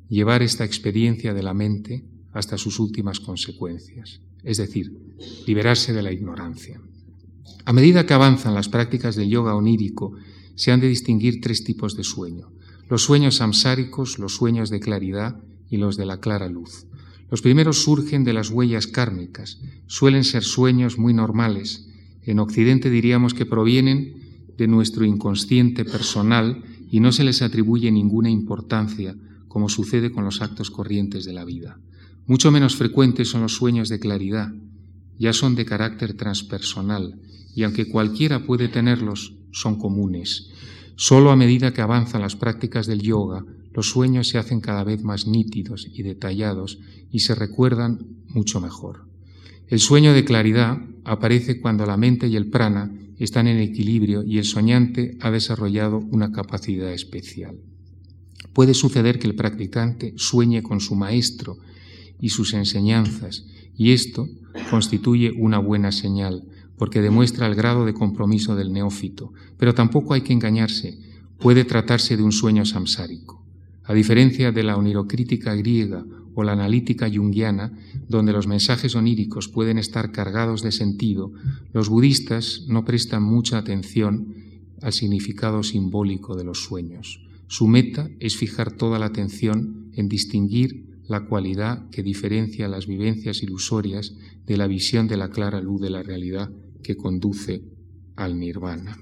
llevar esta experiencia de la mente hasta sus últimas consecuencias, es decir, liberarse de la ignorancia. A medida que avanzan las prácticas del yoga onírico, se han de distinguir tres tipos de sueño, los sueños samsáricos, los sueños de claridad y los de la clara luz. Los primeros surgen de las huellas kármicas, suelen ser sueños muy normales. En Occidente diríamos que provienen de nuestro inconsciente personal y no se les atribuye ninguna importancia, como sucede con los actos corrientes de la vida. Mucho menos frecuentes son los sueños de claridad, ya son de carácter transpersonal, y aunque cualquiera puede tenerlos, son comunes. Solo a medida que avanzan las prácticas del yoga, los sueños se hacen cada vez más nítidos y detallados y se recuerdan mucho mejor. El sueño de claridad aparece cuando la mente y el prana están en equilibrio y el soñante ha desarrollado una capacidad especial. Puede suceder que el practicante sueñe con su maestro y sus enseñanzas, y esto constituye una buena señal, porque demuestra el grado de compromiso del neófito, pero tampoco hay que engañarse, puede tratarse de un sueño samsárico. A diferencia de la onirocrítica griega o la analítica junguiana, donde los mensajes oníricos pueden estar cargados de sentido, los budistas no prestan mucha atención al significado simbólico de los sueños. Su meta es fijar toda la atención en distinguir la cualidad que diferencia las vivencias ilusorias de la visión de la clara luz de la realidad que conduce al nirvana.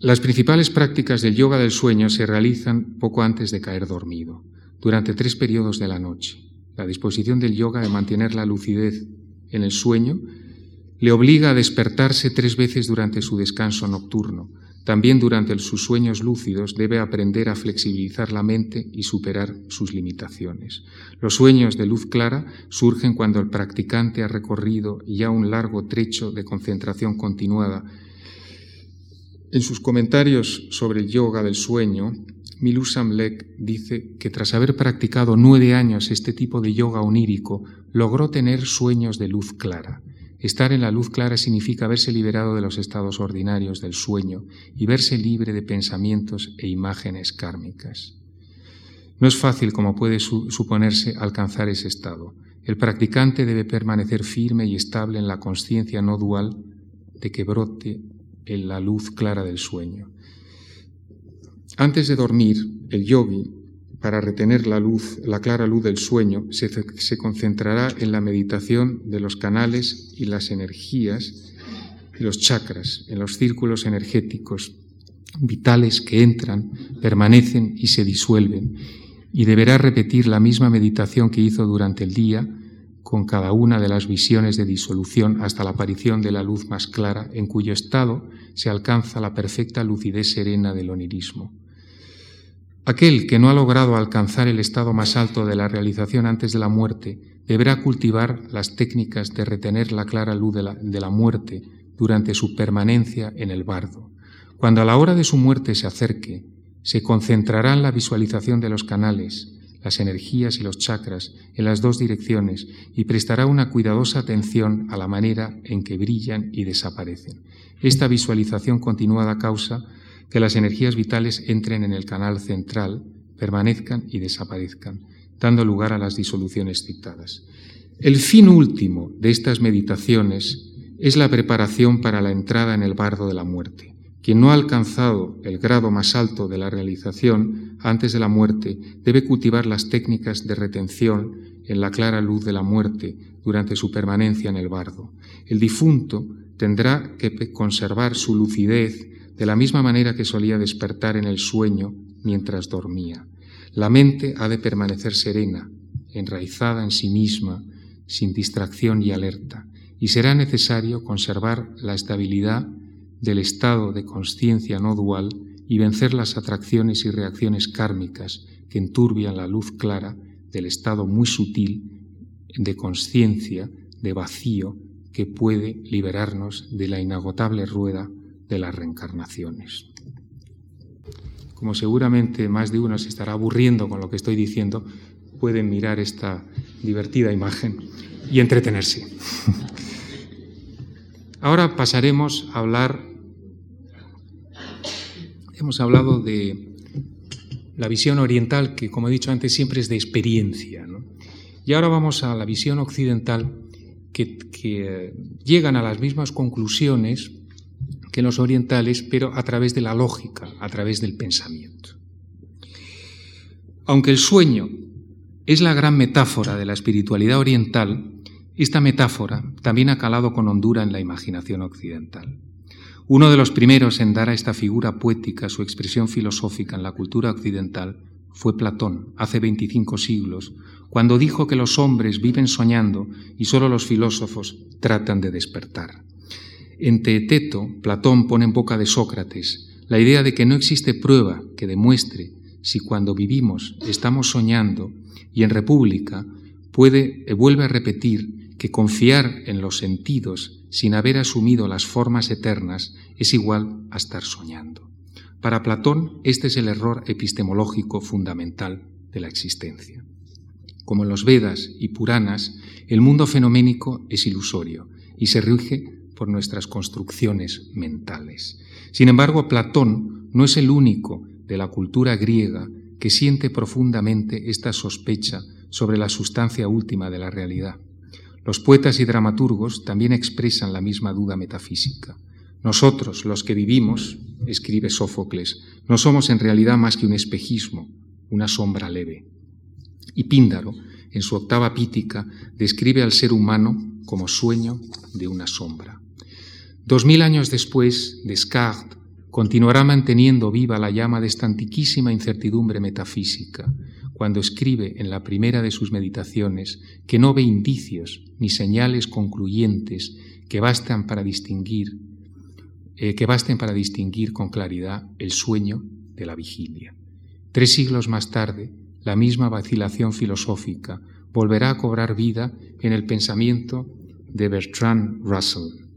Las principales prácticas del yoga del sueño se realizan poco antes de caer dormido, durante tres periodos de la noche. La disposición del yoga de mantener la lucidez en el sueño le obliga a despertarse tres veces durante su descanso nocturno. También durante sus sueños lúcidos debe aprender a flexibilizar la mente y superar sus limitaciones. Los sueños de luz clara surgen cuando el practicante ha recorrido ya un largo trecho de concentración continuada en sus comentarios sobre el yoga del sueño, Milu Samlek dice que tras haber practicado nueve años este tipo de yoga onírico, logró tener sueños de luz clara. Estar en la luz clara significa verse liberado de los estados ordinarios del sueño y verse libre de pensamientos e imágenes kármicas. No es fácil, como puede suponerse, alcanzar ese estado. El practicante debe permanecer firme y estable en la conciencia no dual de que brote en la luz clara del sueño. Antes de dormir, el yogi, para retener la luz, la clara luz del sueño, se, se concentrará en la meditación de los canales y las energías y los chakras, en los círculos energéticos vitales que entran, permanecen y se disuelven, y deberá repetir la misma meditación que hizo durante el día con cada una de las visiones de disolución hasta la aparición de la luz más clara, en cuyo estado se alcanza la perfecta lucidez serena del onirismo. Aquel que no ha logrado alcanzar el estado más alto de la realización antes de la muerte deberá cultivar las técnicas de retener la clara luz de la, de la muerte durante su permanencia en el bardo. Cuando a la hora de su muerte se acerque, se concentrará en la visualización de los canales, las energías y los chakras en las dos direcciones y prestará una cuidadosa atención a la manera en que brillan y desaparecen. Esta visualización continuada causa que las energías vitales entren en el canal central, permanezcan y desaparezcan, dando lugar a las disoluciones citadas. El fin último de estas meditaciones es la preparación para la entrada en el bardo de la muerte. Quien no ha alcanzado el grado más alto de la realización antes de la muerte debe cultivar las técnicas de retención en la clara luz de la muerte durante su permanencia en el bardo. El difunto tendrá que conservar su lucidez de la misma manera que solía despertar en el sueño mientras dormía. La mente ha de permanecer serena, enraizada en sí misma, sin distracción y alerta, y será necesario conservar la estabilidad del estado de conciencia no dual y vencer las atracciones y reacciones kármicas que enturbian la luz clara del estado muy sutil de conciencia, de vacío, que puede liberarnos de la inagotable rueda de las reencarnaciones. Como seguramente más de uno se estará aburriendo con lo que estoy diciendo, pueden mirar esta divertida imagen y entretenerse. Ahora pasaremos a hablar, hemos hablado de la visión oriental, que como he dicho antes siempre es de experiencia, y ahora vamos a la visión occidental, que, que llegan a las mismas conclusiones que los orientales, pero a través de la lógica, a través del pensamiento. Aunque el sueño es la gran metáfora de la espiritualidad oriental, esta metáfora también ha calado con hondura en la imaginación occidental. Uno de los primeros en dar a esta figura poética su expresión filosófica en la cultura occidental fue Platón, hace 25 siglos, cuando dijo que los hombres viven soñando y solo los filósofos tratan de despertar. En Teeteto, Platón pone en boca de Sócrates la idea de que no existe prueba que demuestre si cuando vivimos estamos soñando y en República puede, vuelve a repetir que confiar en los sentidos sin haber asumido las formas eternas es igual a estar soñando. Para Platón, este es el error epistemológico fundamental de la existencia. Como en los Vedas y Puranas, el mundo fenoménico es ilusorio y se rige por nuestras construcciones mentales. Sin embargo, Platón no es el único de la cultura griega que siente profundamente esta sospecha sobre la sustancia última de la realidad. Los poetas y dramaturgos también expresan la misma duda metafísica. Nosotros, los que vivimos, escribe Sófocles, no somos en realidad más que un espejismo, una sombra leve. Y Píndaro, en su octava pítica, describe al ser humano como sueño de una sombra. Dos mil años después, Descartes continuará manteniendo viva la llama de esta antiquísima incertidumbre metafísica, cuando escribe en la primera de sus meditaciones que no ve indicios ni señales concluyentes que bastan para distinguir eh, que basten para distinguir con claridad el sueño de la vigilia. Tres siglos más tarde, la misma vacilación filosófica volverá a cobrar vida en el pensamiento de Bertrand Russell.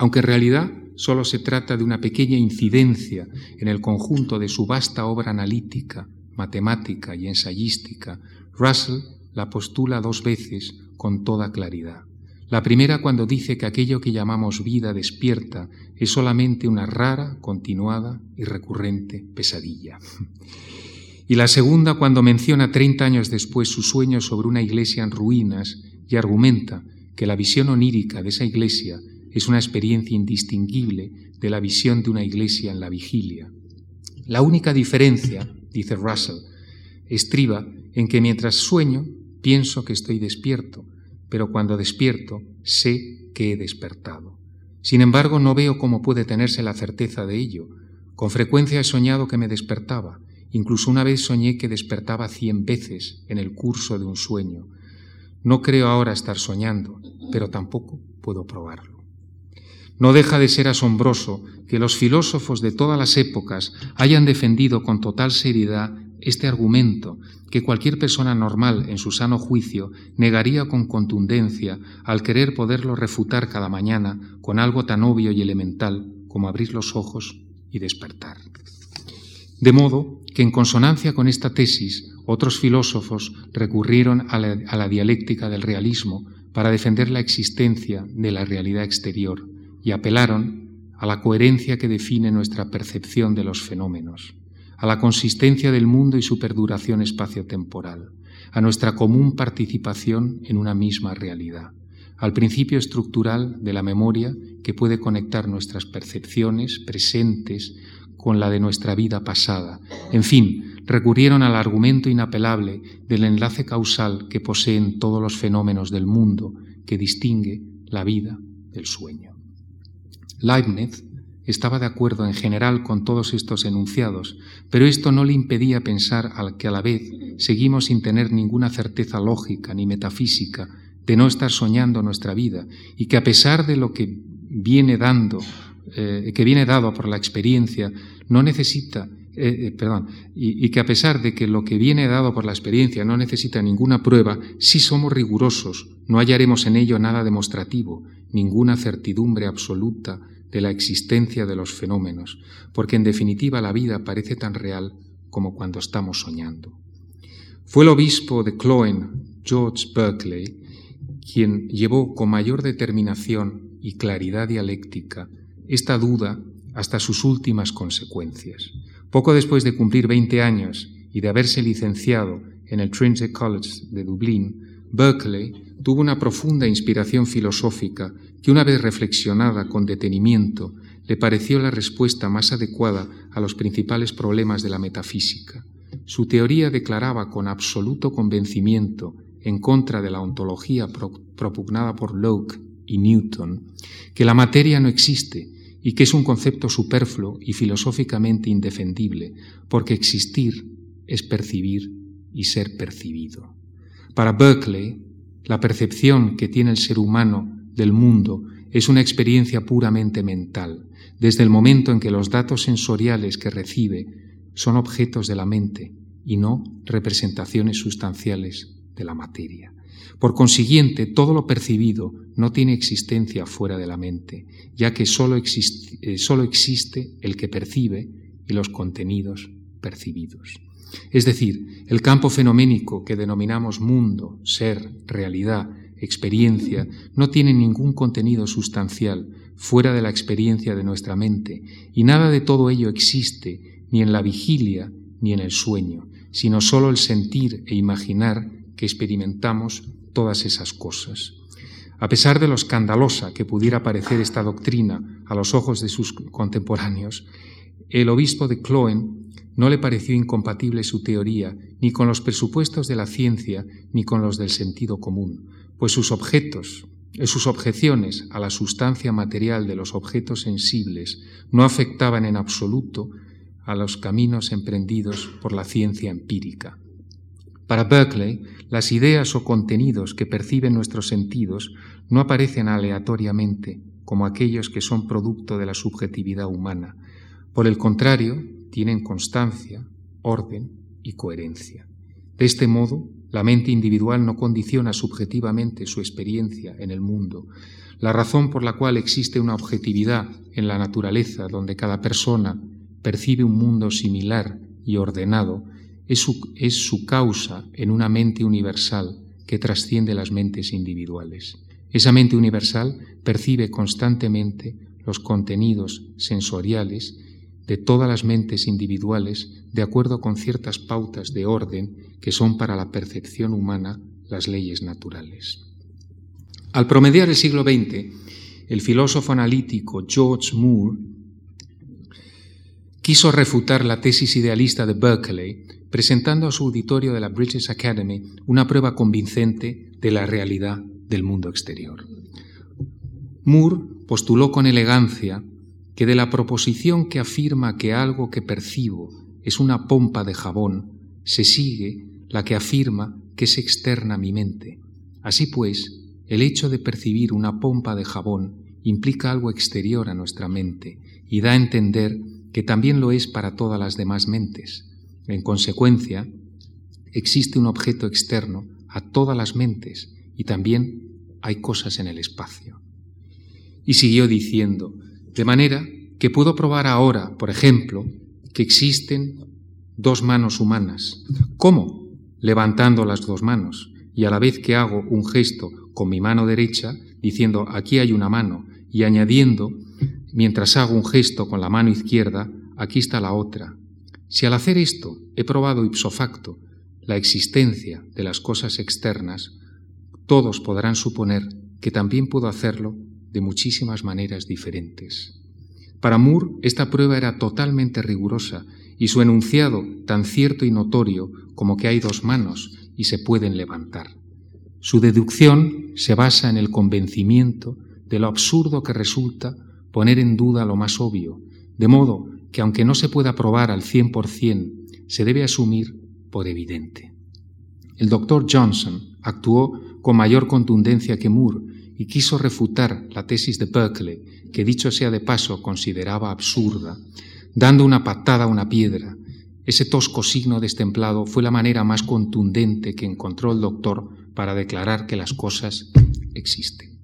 Aunque en realidad solo se trata de una pequeña incidencia en el conjunto de su vasta obra analítica, matemática y ensayística, Russell la postula dos veces con toda claridad. La primera cuando dice que aquello que llamamos vida despierta es solamente una rara, continuada y recurrente pesadilla. Y la segunda cuando menciona treinta años después su sueño sobre una iglesia en ruinas y argumenta que la visión onírica de esa iglesia es una experiencia indistinguible de la visión de una iglesia en la vigilia. La única diferencia, dice Russell, estriba en que mientras sueño pienso que estoy despierto, pero cuando despierto sé que he despertado. Sin embargo, no veo cómo puede tenerse la certeza de ello. Con frecuencia he soñado que me despertaba. Incluso una vez soñé que despertaba cien veces en el curso de un sueño. No creo ahora estar soñando, pero tampoco puedo probarlo. No deja de ser asombroso que los filósofos de todas las épocas hayan defendido con total seriedad este argumento que cualquier persona normal en su sano juicio negaría con contundencia al querer poderlo refutar cada mañana con algo tan obvio y elemental como abrir los ojos y despertar. De modo que en consonancia con esta tesis, otros filósofos recurrieron a la, dialéctica del realismo para defender la existencia de la realidad exterior y apelaron a la coherencia que define nuestra percepción de los fenómenos, a la consistencia del mundo y su perduración espaciotemporal, a nuestra común participación en una misma realidad, al principio estructural de la memoria que puede conectar nuestras percepciones presentes con la de nuestra vida pasada. En fin, recurrieron al argumento inapelable del enlace causal que poseen todos los fenómenos del mundo que distingue la vida del sueño. Leibniz estaba de acuerdo en general con todos estos enunciados, pero esto no le impedía pensar al que a la vez seguimos sin tener ninguna certeza lógica ni metafísica de no estar soñando nuestra vida y que a pesar de lo que viene dando, eh, que viene dado por la experiencia, no necesita eh, eh, perdón, y, y, que a pesar de que lo que viene dado por la experiencia no necesita ninguna prueba, si somos rigurosos, no hallaremos en ello nada demostrativo, ninguna certidumbre absoluta de la existencia de los fenómenos, porque en definitiva la vida parece tan real como cuando estamos soñando. Fue el obispo de Cloen, George Berkeley, quien llevó con mayor determinación y claridad dialéctica esta duda hasta sus últimas consecuencias. Poco después de cumplir 20 años y de haberse licenciado en el Trinity College de Dublín, Berkeley tuvo una profunda inspiración filosófica que una vez reflexionada con detenimiento le pareció la respuesta más adecuada a los principales problemas de la metafísica. Su teoría declaraba con absoluto convencimiento, en contra de la ontología propugnada por Locke y Newton, que la materia no existe y que es un concepto superfluo y filosóficamente indefendible, porque existir es percibir y ser percibido. Para Berkeley, la percepción que tiene el ser humano del mundo es una experiencia puramente mental, desde el momento en que los datos sensoriales que recibe son objetos de la mente y no representaciones sustanciales de la materia. Por consiguiente, todo lo percibido no tiene existencia fuera de la mente, ya que solo eh, solo existe el que percibe y los contenidos percibidos. Es decir, el campo fenoménico que denominamos mundo, ser, realidad, experiencia, no tiene ningún contenido sustancial fuera de la experiencia de nuestra mente, y nada de todo ello existe ni en la vigilia ni en el sueño, sino sólo el sentir e imaginar que experimentamos todas esas cosas. A pesar de lo escandalosa que pudiera parecer esta doctrina a los ojos de sus contemporáneos, el obispo de Cloen no le pareció incompatible su teoría ni con los presupuestos de la ciencia ni con los del sentido común, pues sus objetos, eh, sus objeciones a la sustancia material de los objetos sensibles no afectaban en absoluto a los caminos emprendidos por la ciencia empírica. Para Berkeley, las ideas o contenidos que perciben nuestros sentidos no aparecen aleatoriamente como aquellos que son producto de la subjetividad humana. Por el contrario, tienen constancia, orden y coherencia. De este modo, la mente individual no condiciona subjetivamente su experiencia en el mundo. La razón por la cual existe una objetividad en la naturaleza donde cada persona percibe un mundo similar y ordenado es su, causa en una mente universal que trasciende las mentes individuales. Esa mente universal percibe constantemente los contenidos sensoriales de todas las mentes individuales de acuerdo con ciertas pautas de orden que son para la percepción humana las leyes naturales. Al promediar el siglo XX, el filósofo analítico George Moore quiso refutar la tesis idealista de Berkeley presentando a su auditorio de la British Academy una prueba convincente de la realidad del mundo exterior. Moore postuló con elegancia que de la proposición que afirma que algo que percibo es una pompa de jabón, se sigue la que afirma que es externa a mi mente. Así pues, el hecho de percibir una pompa de jabón implica algo exterior a nuestra mente y da a entender que también lo es para todas las demás mentes. En consecuencia, existe un objeto externo a todas las mentes y también hay cosas en el espacio. Y siguió diciendo, de manera que puedo probar ahora, por ejemplo, que existen dos manos humanas. ¿Cómo? Levantando las dos manos y a la vez que hago un gesto con mi mano derecha, diciendo aquí hay una mano, y añadiendo mientras hago un gesto con la mano izquierda, aquí está la otra. Si al hacer esto he probado ipso facto la existencia de las cosas externas, todos podrán suponer que también puedo hacerlo de muchísimas maneras diferentes. Para Moore esta prueba era totalmente rigurosa y su enunciado tan cierto y notorio como que hay dos manos y se pueden levantar. Su deducción se basa en el convencimiento de lo absurdo que resulta poner en duda lo más obvio, de modo que aunque no se pueda probar al cien por cien, se debe asumir por evidente. El doctor Johnson actuó con mayor contundencia que Moore y quiso refutar la tesis de Berkeley, que dicho sea de paso consideraba absurda, dando una patada a una piedra. Ese tosco signo destemplado fue la manera más contundente que encontró el doctor para declarar que las cosas existen.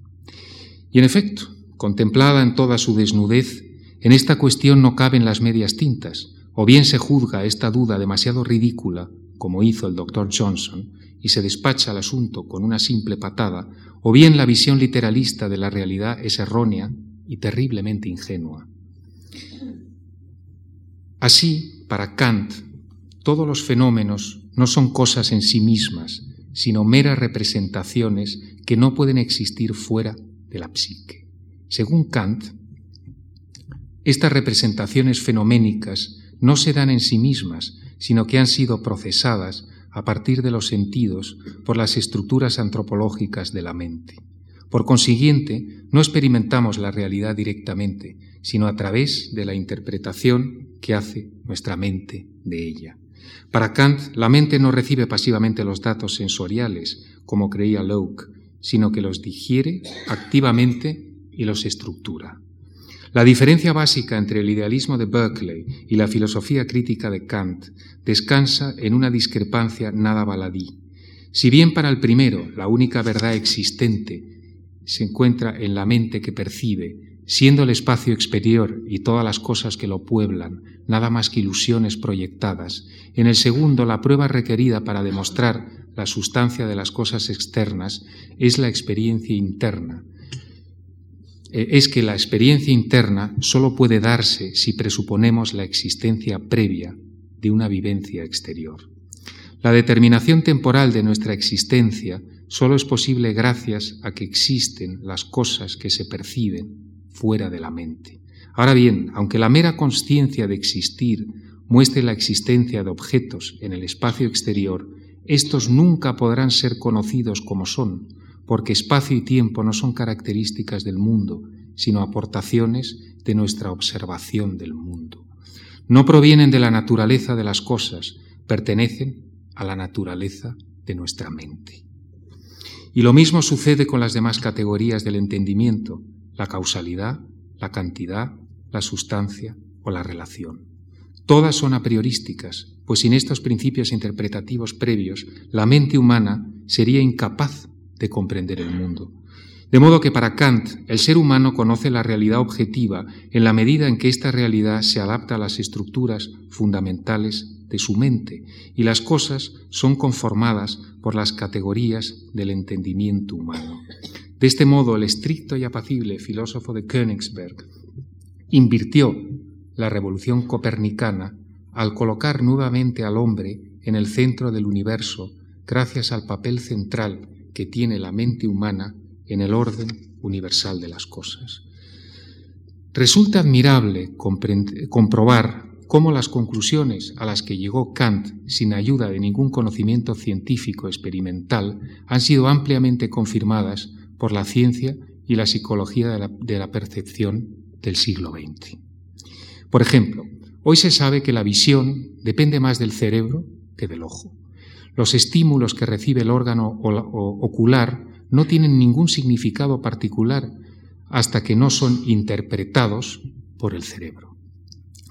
Y en efecto, contemplada en toda su desnudez, en esta cuestión no caben las medias tintas, o bien se juzga esta duda demasiado ridícula, como hizo el doctor Johnson, y se despacha el asunto con una simple patada, o bien la visión literalista de la realidad es errónea y terriblemente ingenua. Así, para Kant, todos los fenómenos no son cosas en sí mismas, sino meras representaciones que no pueden existir fuera de la psique. Según Kant, estas representaciones fenoménicas no se dan en sí mismas, sino que han sido procesadas a partir de los sentidos por las estructuras antropológicas de la mente. Por consiguiente, no experimentamos la realidad directamente, sino a través de la interpretación que hace nuestra mente de ella. Para Kant, la mente no recibe pasivamente los datos sensoriales, como creía Locke, sino que los digiere activamente y los estructura. La diferencia básica entre el idealismo de Berkeley y la filosofía crítica de Kant descansa en una discrepancia nada baladí. Si bien para el primero la única verdad existente se encuentra en la mente que percibe, siendo el espacio exterior y todas las cosas que lo pueblan nada más que ilusiones proyectadas. En el segundo, la prueba requerida para demostrar la sustancia de las cosas externas es la experiencia interna. Eh, es que la experiencia interna solo puede darse si presuponemos la existencia previa de una vivencia exterior. La determinación temporal de nuestra existencia solo es posible gracias a que existen las cosas que se perciben fuera de la mente. Ahora bien, aunque la mera conciencia de existir muestre la existencia de objetos en el espacio exterior, estos nunca podrán ser conocidos como son, porque espacio y tiempo no son características del mundo, sino aportaciones de nuestra observación del mundo. No provienen de la naturaleza de las cosas, pertenecen a la naturaleza de nuestra mente. Y lo mismo sucede con las demás categorías del entendimiento, la causalidad, la cantidad, la sustancia o la relación. Todas son a priorísticas, pues sin estos principios interpretativos previos, la mente humana sería incapaz de comprender el mundo. De modo que para Kant el ser humano conoce la realidad objetiva en la medida en que esta realidad se adapta a las estructuras fundamentales de su mente y las cosas son conformadas por las categorías del entendimiento humano. De este modo, el estricto y apacible filósofo de Königsberg invirtió la revolución copernicana al colocar nuevamente al hombre en el centro del universo gracias al papel central que tiene la mente humana en el orden universal de las cosas. Resulta admirable comprobar cómo las conclusiones a las que llegó Kant sin ayuda de ningún conocimiento científico experimental han sido ampliamente confirmadas por la ciencia y la psicología de la, de la percepción del siglo XX. Por ejemplo, hoy se sabe que la visión depende más del cerebro que del ojo. Los estímulos que recibe el órgano ocular no tienen ningún significado particular hasta que no son interpretados por el cerebro.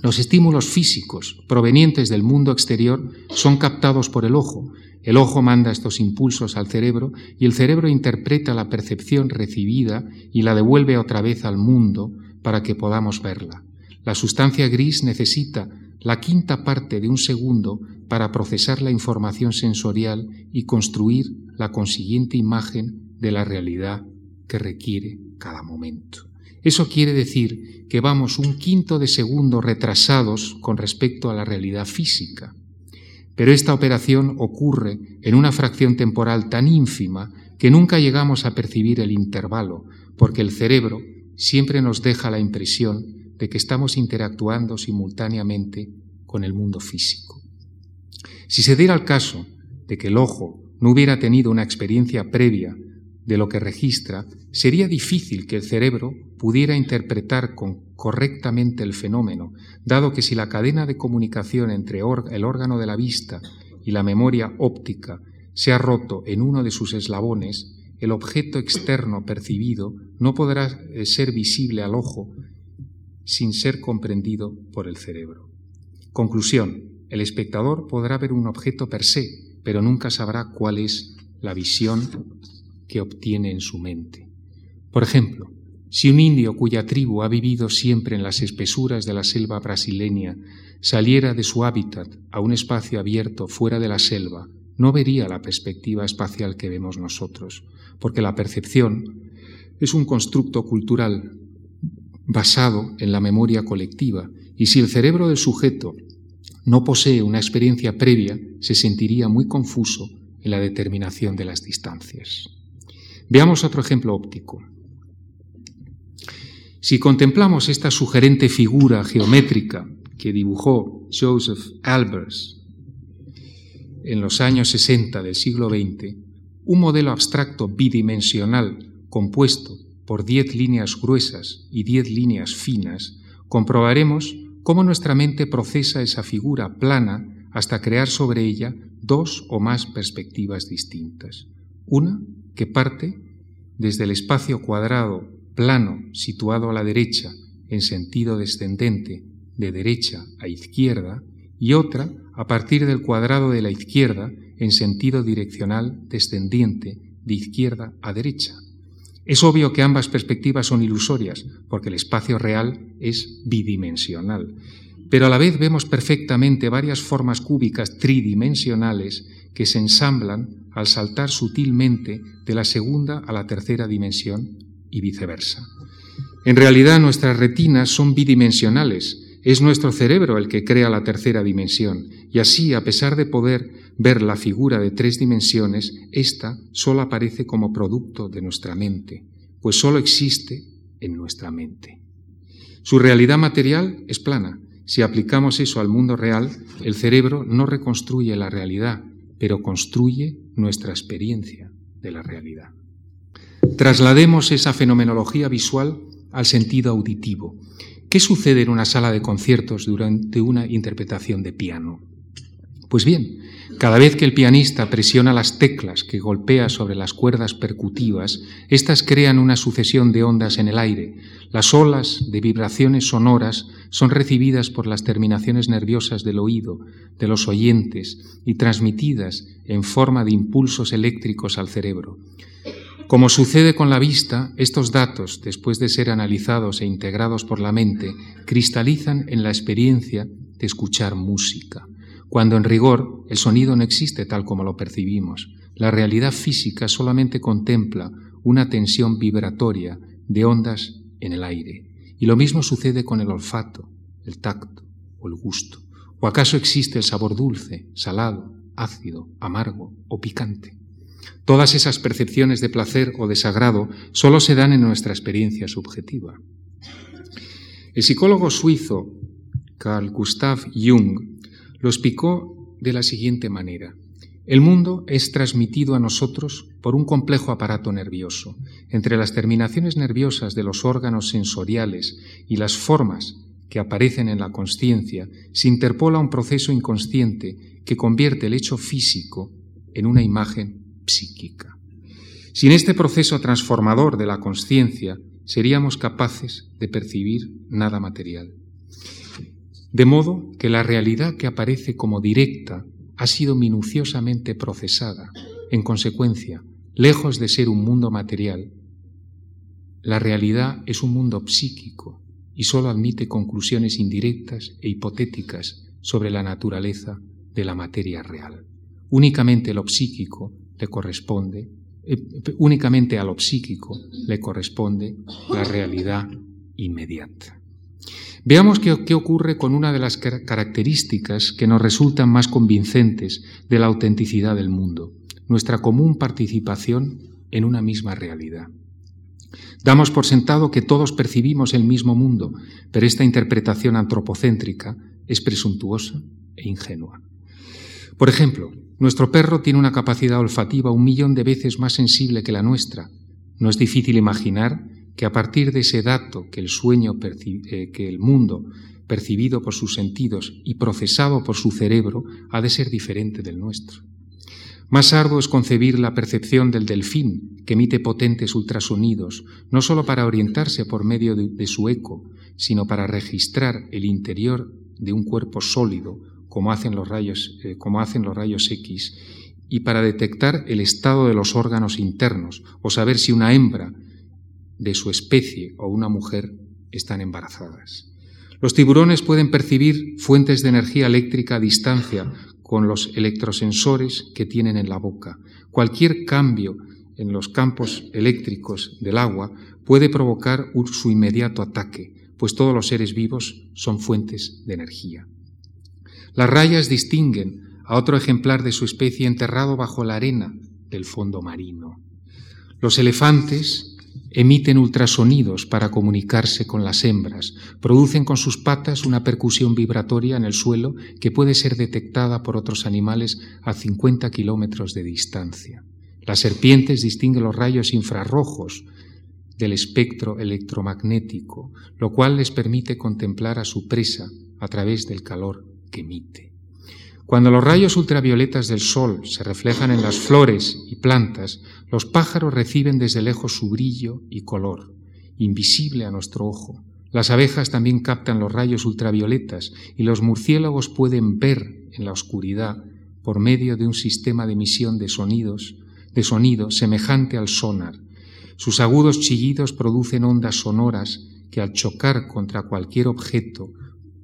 Los estímulos físicos provenientes del mundo exterior son captados por el ojo. El ojo manda estos impulsos al cerebro y el cerebro interpreta la percepción recibida y la devuelve otra vez al mundo para que podamos verla. La sustancia gris necesita la quinta parte de un segundo para procesar la información sensorial y construir la consiguiente imagen de la realidad que requiere cada momento. Eso quiere decir que vamos un quinto de segundo retrasados con respecto a la realidad física. Pero esta operación ocurre en una fracción temporal tan ínfima que nunca llegamos a percibir el intervalo, porque el cerebro siempre nos deja la impresión de que estamos interactuando simultáneamente con el mundo físico. Si se diera el caso de que el ojo no hubiera tenido una experiencia previa de lo que registra, sería difícil que el cerebro pudiera interpretar correctamente el fenómeno, dado que si la cadena de comunicación entre el órgano de la vista y la memoria óptica se ha roto en uno de sus eslabones, el objeto externo percibido no podrá eh, ser visible al ojo sin ser comprendido por el cerebro. Conclusión. El espectador podrá ver un objeto per se, pero nunca sabrá cuál es la visión que obtiene en su mente. Por ejemplo, si un indio cuya tribu ha vivido siempre en las espesuras de la selva brasileña saliera de su hábitat a un espacio abierto fuera de la selva, no vería la perspectiva espacial que vemos nosotros, porque la percepción es un constructo cultural basado en la memoria colectiva, y si el cerebro del sujeto no posee una experiencia previa, se sentiría muy confuso en la determinación de las distancias. Veamos otro ejemplo óptico. Si contemplamos esta sugerente figura geométrica que dibujó Joseph Albers en los años 60 del siglo XX, un modelo abstracto bidimensional compuesto por diez líneas gruesas y diez líneas finas, comprobaremos cómo nuestra mente procesa esa figura plana hasta crear sobre ella dos o más perspectivas distintas. Una que parte desde el espacio cuadrado plano situado a la derecha en sentido descendente de derecha a izquierda y otra a partir del cuadrado de la izquierda en sentido direccional descendiente de izquierda a derecha. Es obvio que ambas perspectivas son ilusorias, porque el espacio real es bidimensional, pero a la vez vemos perfectamente varias formas cúbicas tridimensionales que se ensamblan al saltar sutilmente de la segunda a la tercera dimensión y viceversa. En realidad nuestras retinas son bidimensionales, es nuestro cerebro el que crea la tercera dimensión, y así, a pesar de poder ver la figura de tres dimensiones, ésta solo aparece como producto de nuestra mente, pues solo existe en nuestra mente. Su realidad material es plana. Si aplicamos eso al mundo real, el cerebro no reconstruye la realidad, pero construye nuestra experiencia de la realidad. Traslademos esa fenomenología visual al sentido auditivo. ¿Qué sucede en una sala de conciertos durante una interpretación de piano? Pues bien, cada vez que el pianista presiona las teclas que golpea sobre las cuerdas percutivas, éstas crean una sucesión de ondas en el aire. Las olas de vibraciones sonoras son recibidas por las terminaciones nerviosas del oído, de los oyentes, y transmitidas en forma de impulsos eléctricos al cerebro. Como sucede con la vista, estos datos, después de ser analizados e integrados por la mente, cristalizan en la experiencia de escuchar música, cuando en rigor el sonido no existe tal como lo percibimos. La realidad física solamente contempla una tensión vibratoria de ondas en el aire. Y lo mismo sucede con el olfato, el tacto o el gusto. ¿O acaso existe el sabor dulce, salado, ácido, amargo o picante? Todas esas percepciones de placer o desagrado solo se dan en nuestra experiencia subjetiva. El psicólogo suizo Carl Gustav Jung lo explicó de la siguiente manera. El mundo es transmitido a nosotros por un complejo aparato nervioso. Entre las terminaciones nerviosas de los órganos sensoriales y las formas que aparecen en la conciencia, se interpola un proceso inconsciente que convierte el hecho físico en una imagen psíquica. Sin este proceso transformador de la conciencia, seríamos capaces de percibir nada material. De modo que la realidad que aparece como directa ha sido minuciosamente procesada. En consecuencia, lejos de ser un mundo material, la realidad es un mundo psíquico y sólo admite conclusiones indirectas e hipotéticas sobre la naturaleza de la materia real. Únicamente lo psíquico le corresponde, eh, únicamente a lo psíquico le corresponde la realidad inmediata. Veamos qué, ocurre con una de las características que nos resultan más convincentes de la autenticidad del mundo, nuestra común participación en una misma realidad. Damos por sentado que todos percibimos el mismo mundo, pero esta interpretación antropocéntrica es presuntuosa e ingenua. Por ejemplo, nuestro perro tiene una capacidad olfativa un millón de veces más sensible que la nuestra. No es difícil imaginar que a partir de ese dato que el sueño, eh, que el mundo percibido por sus sentidos y procesado por su cerebro ha de ser diferente del nuestro. Más arduo es concebir la percepción del delfín, que emite potentes ultrasonidos, no sólo para orientarse por medio de, su eco, sino para registrar el interior de un cuerpo sólido, como hacen los rayos, eh, como hacen los rayos X, y para detectar el estado de los órganos internos, o saber si una hembra de su especie o una mujer están embarazadas. Los tiburones pueden percibir fuentes de energía eléctrica a distancia con los electrosensores que tienen en la boca. Cualquier cambio en los campos eléctricos del agua puede provocar su inmediato ataque, pues todos los seres vivos son fuentes de energía. Las rayas distinguen a otro ejemplar de su especie enterrado bajo la arena del fondo marino. Los elefantes emiten ultrasonidos para comunicarse con las hembras, producen con sus patas una percusión vibratoria en el suelo que puede ser detectada por otros animales a 50 kilómetros de distancia. Las serpientes distinguen los rayos infrarrojos del espectro electromagnético, lo cual les permite contemplar a su presa a través del calor que emite. Cuando los rayos ultravioletas del sol se reflejan en las flores y plantas, los pájaros reciben desde lejos su brillo y color, invisible a nuestro ojo. Las abejas también captan los rayos ultravioletas y los murciélagos pueden ver en la oscuridad por medio de un sistema de emisión de sonidos, de sonido semejante al sonar. Sus agudos chillidos producen ondas sonoras que al chocar contra cualquier objeto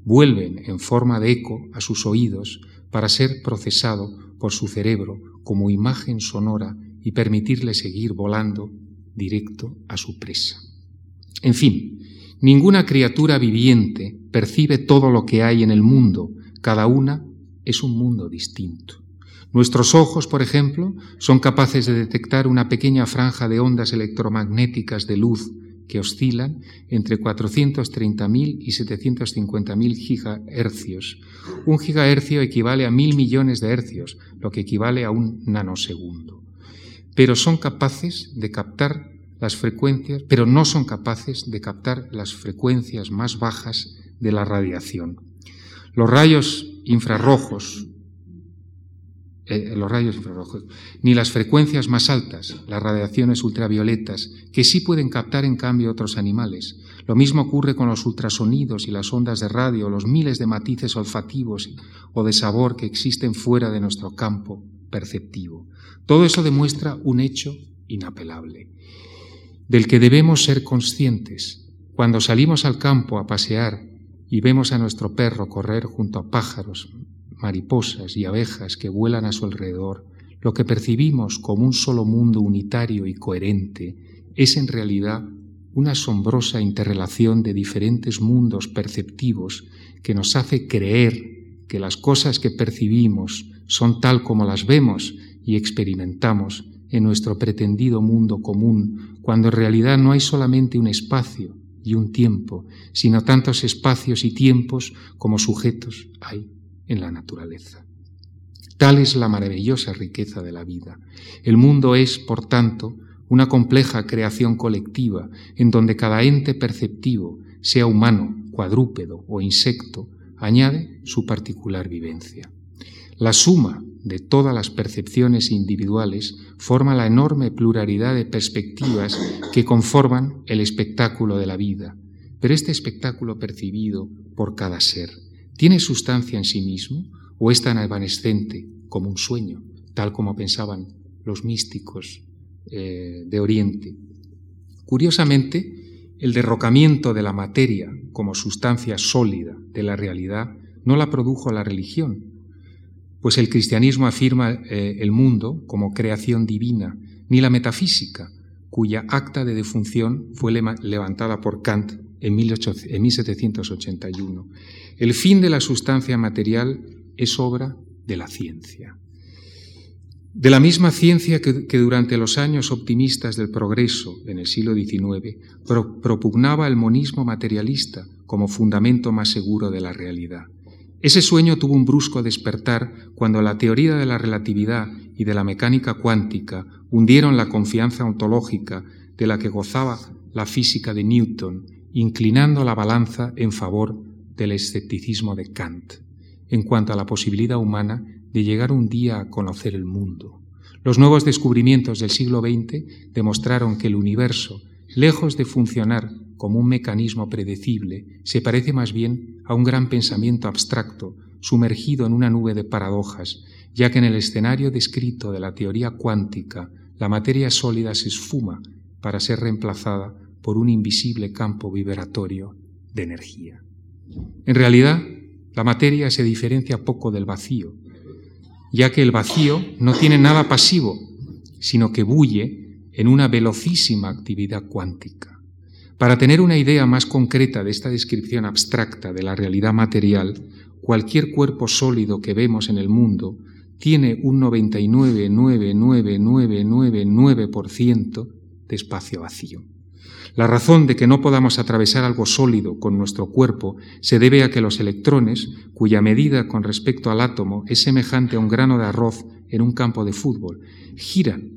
vuelven en forma de eco a sus oídos para ser procesado por su cerebro como imagen sonora y permitirle seguir volando directo a su presa. En fin, ninguna criatura viviente percibe todo lo que hay en el mundo, cada una es un mundo distinto. Nuestros ojos, por ejemplo, son capaces de detectar una pequeña franja de ondas electromagnéticas de luz que oscilan entre 430.000 y 750.000 gigahercios. Un gigahercio equivale a mil millones de hercios, lo que equivale a un nanosegundo. Pero son capaces de captar las frecuencias, pero no son capaces de captar las frecuencias más bajas de la radiación. Los rayos infrarrojos eh, los rayos infrarrojos, ni las frecuencias más altas, las radiaciones ultravioletas, que sí pueden captar en cambio otros animales. Lo mismo ocurre con los ultrasonidos y las ondas de radio, los miles de matices olfativos o de sabor que existen fuera de nuestro campo perceptivo. Todo eso demuestra un hecho inapelable, del que debemos ser conscientes. Cuando salimos al campo a pasear y vemos a nuestro perro correr junto a pájaros, mariposas y abejas que vuelan a su alrededor, lo que percibimos como un solo mundo unitario y coherente es en realidad una asombrosa interrelación de diferentes mundos perceptivos que nos hace creer que las cosas que percibimos son tal como las vemos y experimentamos en nuestro pretendido mundo común, cuando en realidad no hay solamente un espacio y un tiempo, sino tantos espacios y tiempos como sujetos hay en la naturaleza. Tal es la maravillosa riqueza de la vida. El mundo es, por tanto, una compleja creación colectiva en donde cada ente perceptivo, sea humano, cuadrúpedo o insecto, añade su particular vivencia. La suma de todas las percepciones individuales forma la enorme pluralidad de perspectivas que conforman el espectáculo de la vida, pero este espectáculo percibido por cada ser ¿Tiene sustancia en sí mismo o es tan evanescente como un sueño, tal como pensaban los místicos eh, de Oriente? Curiosamente, el derrocamiento de la materia como sustancia sólida de la realidad no la produjo la religión, pues el cristianismo afirma eh, el mundo como creación divina, ni la metafísica, cuya acta de defunción fue levantada por Kant en, 1781. El fin de la sustancia material es obra de la ciencia. De la misma ciencia que, durante los años optimistas del progreso en el siglo XIX propugnaba el monismo materialista como fundamento más seguro de la realidad. Ese sueño tuvo un brusco despertar cuando la teoría de la relatividad y de la mecánica cuántica hundieron la confianza ontológica de la que gozaba la física de Newton, inclinando la balanza en favor del escepticismo de Kant, en cuanto a la posibilidad humana de llegar un día a conocer el mundo. Los nuevos descubrimientos del siglo XX demostraron que el universo, lejos de funcionar como un mecanismo predecible, se parece más bien a un gran pensamiento abstracto sumergido en una nube de paradojas, ya que en el escenario descrito de la teoría cuántica la materia sólida se esfuma para ser reemplazada por un invisible campo vibratorio de energía. En realidad, la materia se diferencia poco del vacío, ya que el vacío no tiene nada pasivo, sino que bulle en una velocísima actividad cuántica. Para tener una idea más concreta de esta descripción abstracta de la realidad material, cualquier cuerpo sólido que vemos en el mundo tiene un 99,99999% de espacio vacío. La razón de que no podamos atravesar algo sólido con nuestro cuerpo se debe a que los electrones, cuya medida con respecto al átomo es semejante a un grano de arroz en un campo de fútbol, giran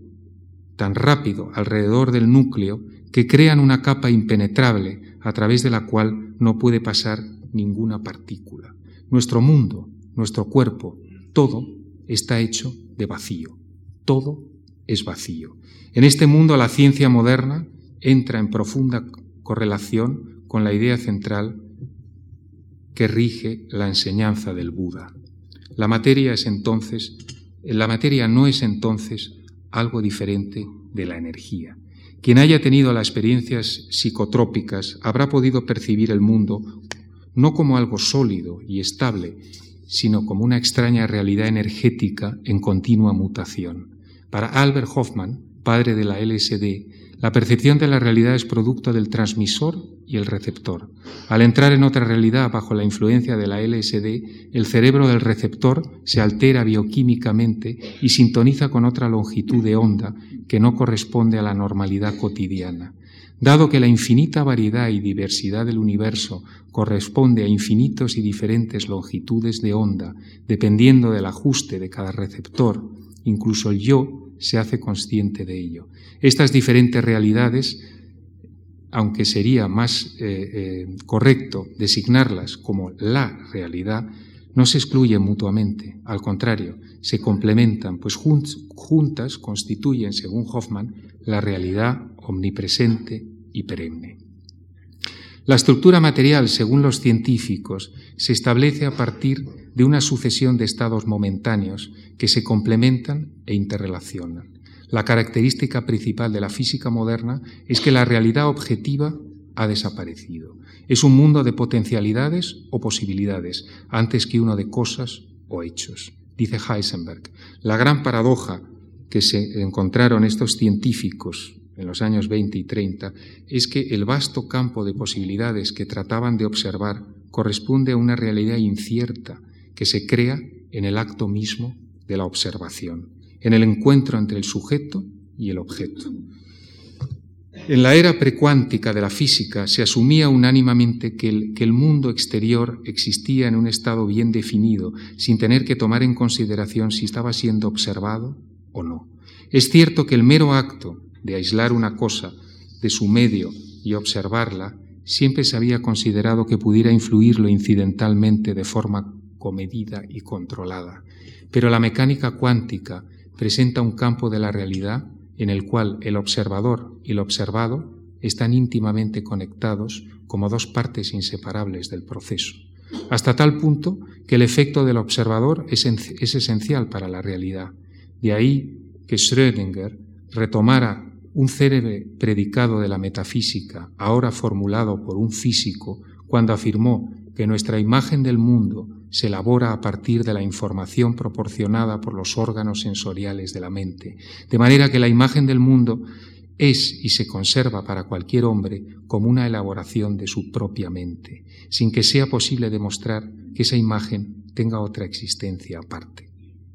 tan rápido alrededor del núcleo que crean una capa impenetrable a través de la cual no puede pasar ninguna partícula. Nuestro mundo, nuestro cuerpo, todo está hecho de vacío. Todo es vacío. En este mundo la ciencia moderna entra en profunda correlación con la idea central que rige la enseñanza del Buda. La materia es entonces, la materia no es entonces algo diferente de la energía. Quien haya tenido las experiencias psicotrópicas habrá podido percibir el mundo no como algo sólido y estable, sino como una extraña realidad energética en continua mutación. Para Albert Hoffman, padre de la LSD, la percepción de la realidad es producto del transmisor y el receptor. Al entrar en otra realidad bajo la influencia de la LSD, el cerebro del receptor se altera bioquímicamente y sintoniza con otra longitud de onda que no corresponde a la normalidad cotidiana. Dado que la infinita variedad y diversidad del universo corresponde a infinitos y diferentes longitudes de onda, dependiendo del ajuste de cada receptor, incluso el yo se hace consciente de ello. Estas diferentes realidades, aunque sería más eh, eh, correcto designarlas como la realidad, no se excluyen mutuamente, al contrario, se complementan, pues juntas constituyen, según Hoffman, la realidad omnipresente y perenne. La estructura material, según los científicos, se establece a partir de una sucesión de estados momentáneos que se complementan e interrelacionan. La característica principal de la física moderna es que la realidad objetiva ha desaparecido. Es un mundo de potencialidades o posibilidades, antes que uno de cosas o hechos. Dice Heisenberg, la gran paradoja que se encontraron estos científicos en los años 20 y 30 es que el vasto campo de posibilidades que trataban de observar corresponde a una realidad incierta que se crea en el acto mismo de la observación, en el encuentro entre el sujeto y el objeto. En la era precuántica de la física se asumía unánimemente que el, que el, mundo exterior existía en un estado bien definido, sin tener que tomar en consideración si estaba siendo observado o no. Es cierto que el mero acto de aislar una cosa de su medio y observarla siempre se había considerado que pudiera influirlo incidentalmente de forma comedida y controlada. Pero la mecánica cuántica presenta un campo de la realidad en el cual el observador y el observado están íntimamente conectados como dos partes inseparables del proceso, hasta tal punto que el efecto del observador es, esencial para la realidad. De ahí que Schrödinger retomara un cerebro predicado de la metafísica, ahora formulado por un físico, cuando afirmó que nuestra imagen del mundo se elabora a partir de la información proporcionada por los órganos sensoriales de la mente, de manera que la imagen del mundo es y se conserva para cualquier hombre como una elaboración de su propia mente, sin que sea posible demostrar que esa imagen tenga otra existencia aparte.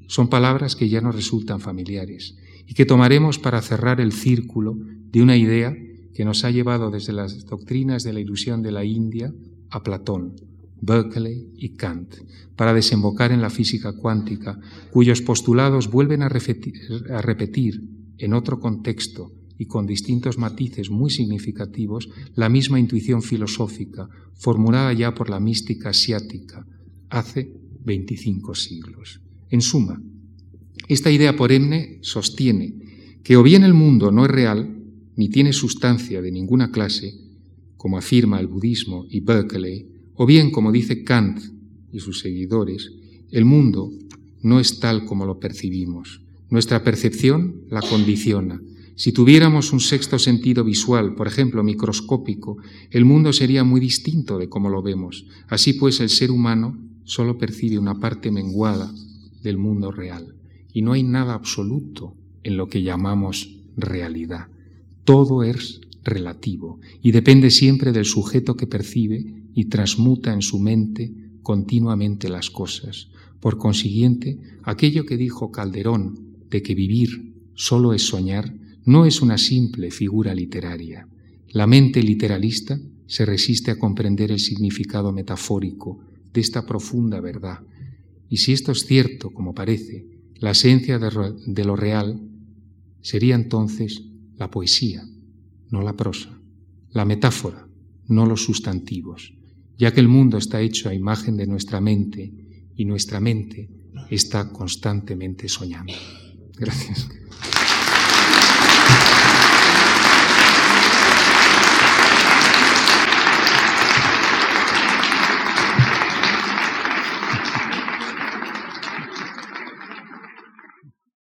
Son palabras que ya nos resultan familiares y que tomaremos para cerrar el círculo de una idea que nos ha llevado desde las doctrinas de la ilusión de la India a Platón, Berkeley y Kant, para desembocar en la física cuántica, cuyos postulados vuelven a repetir, en otro contexto y con distintos matices muy significativos la misma intuición filosófica formulada ya por la mística asiática hace 25 siglos. En suma, esta idea poremne sostiene que o bien el mundo no es real, ni tiene sustancia de ninguna clase, como afirma el budismo y Berkeley, o bien, como dice Kant y sus seguidores, el mundo no es tal como lo percibimos. Nuestra percepción la condiciona. Si tuviéramos un sexto sentido visual, por ejemplo, microscópico, el mundo sería muy distinto de como lo vemos. Así pues, el ser humano solo percibe una parte menguada del mundo real. Y no hay nada absoluto en lo que llamamos realidad. Todo es relativo y depende siempre del sujeto que percibe y transmuta en su mente continuamente las cosas. Por consiguiente, aquello que dijo Calderón de que vivir solo es soñar, no es una simple figura literaria. La mente literalista se resiste a comprender el significado metafórico de esta profunda verdad. Y si esto es cierto, como parece, la esencia de lo real sería entonces la poesía, no la prosa, la metáfora, no los sustantivos, ya que el mundo está hecho a imagen de nuestra mente y nuestra mente está constantemente soñando. Gracias.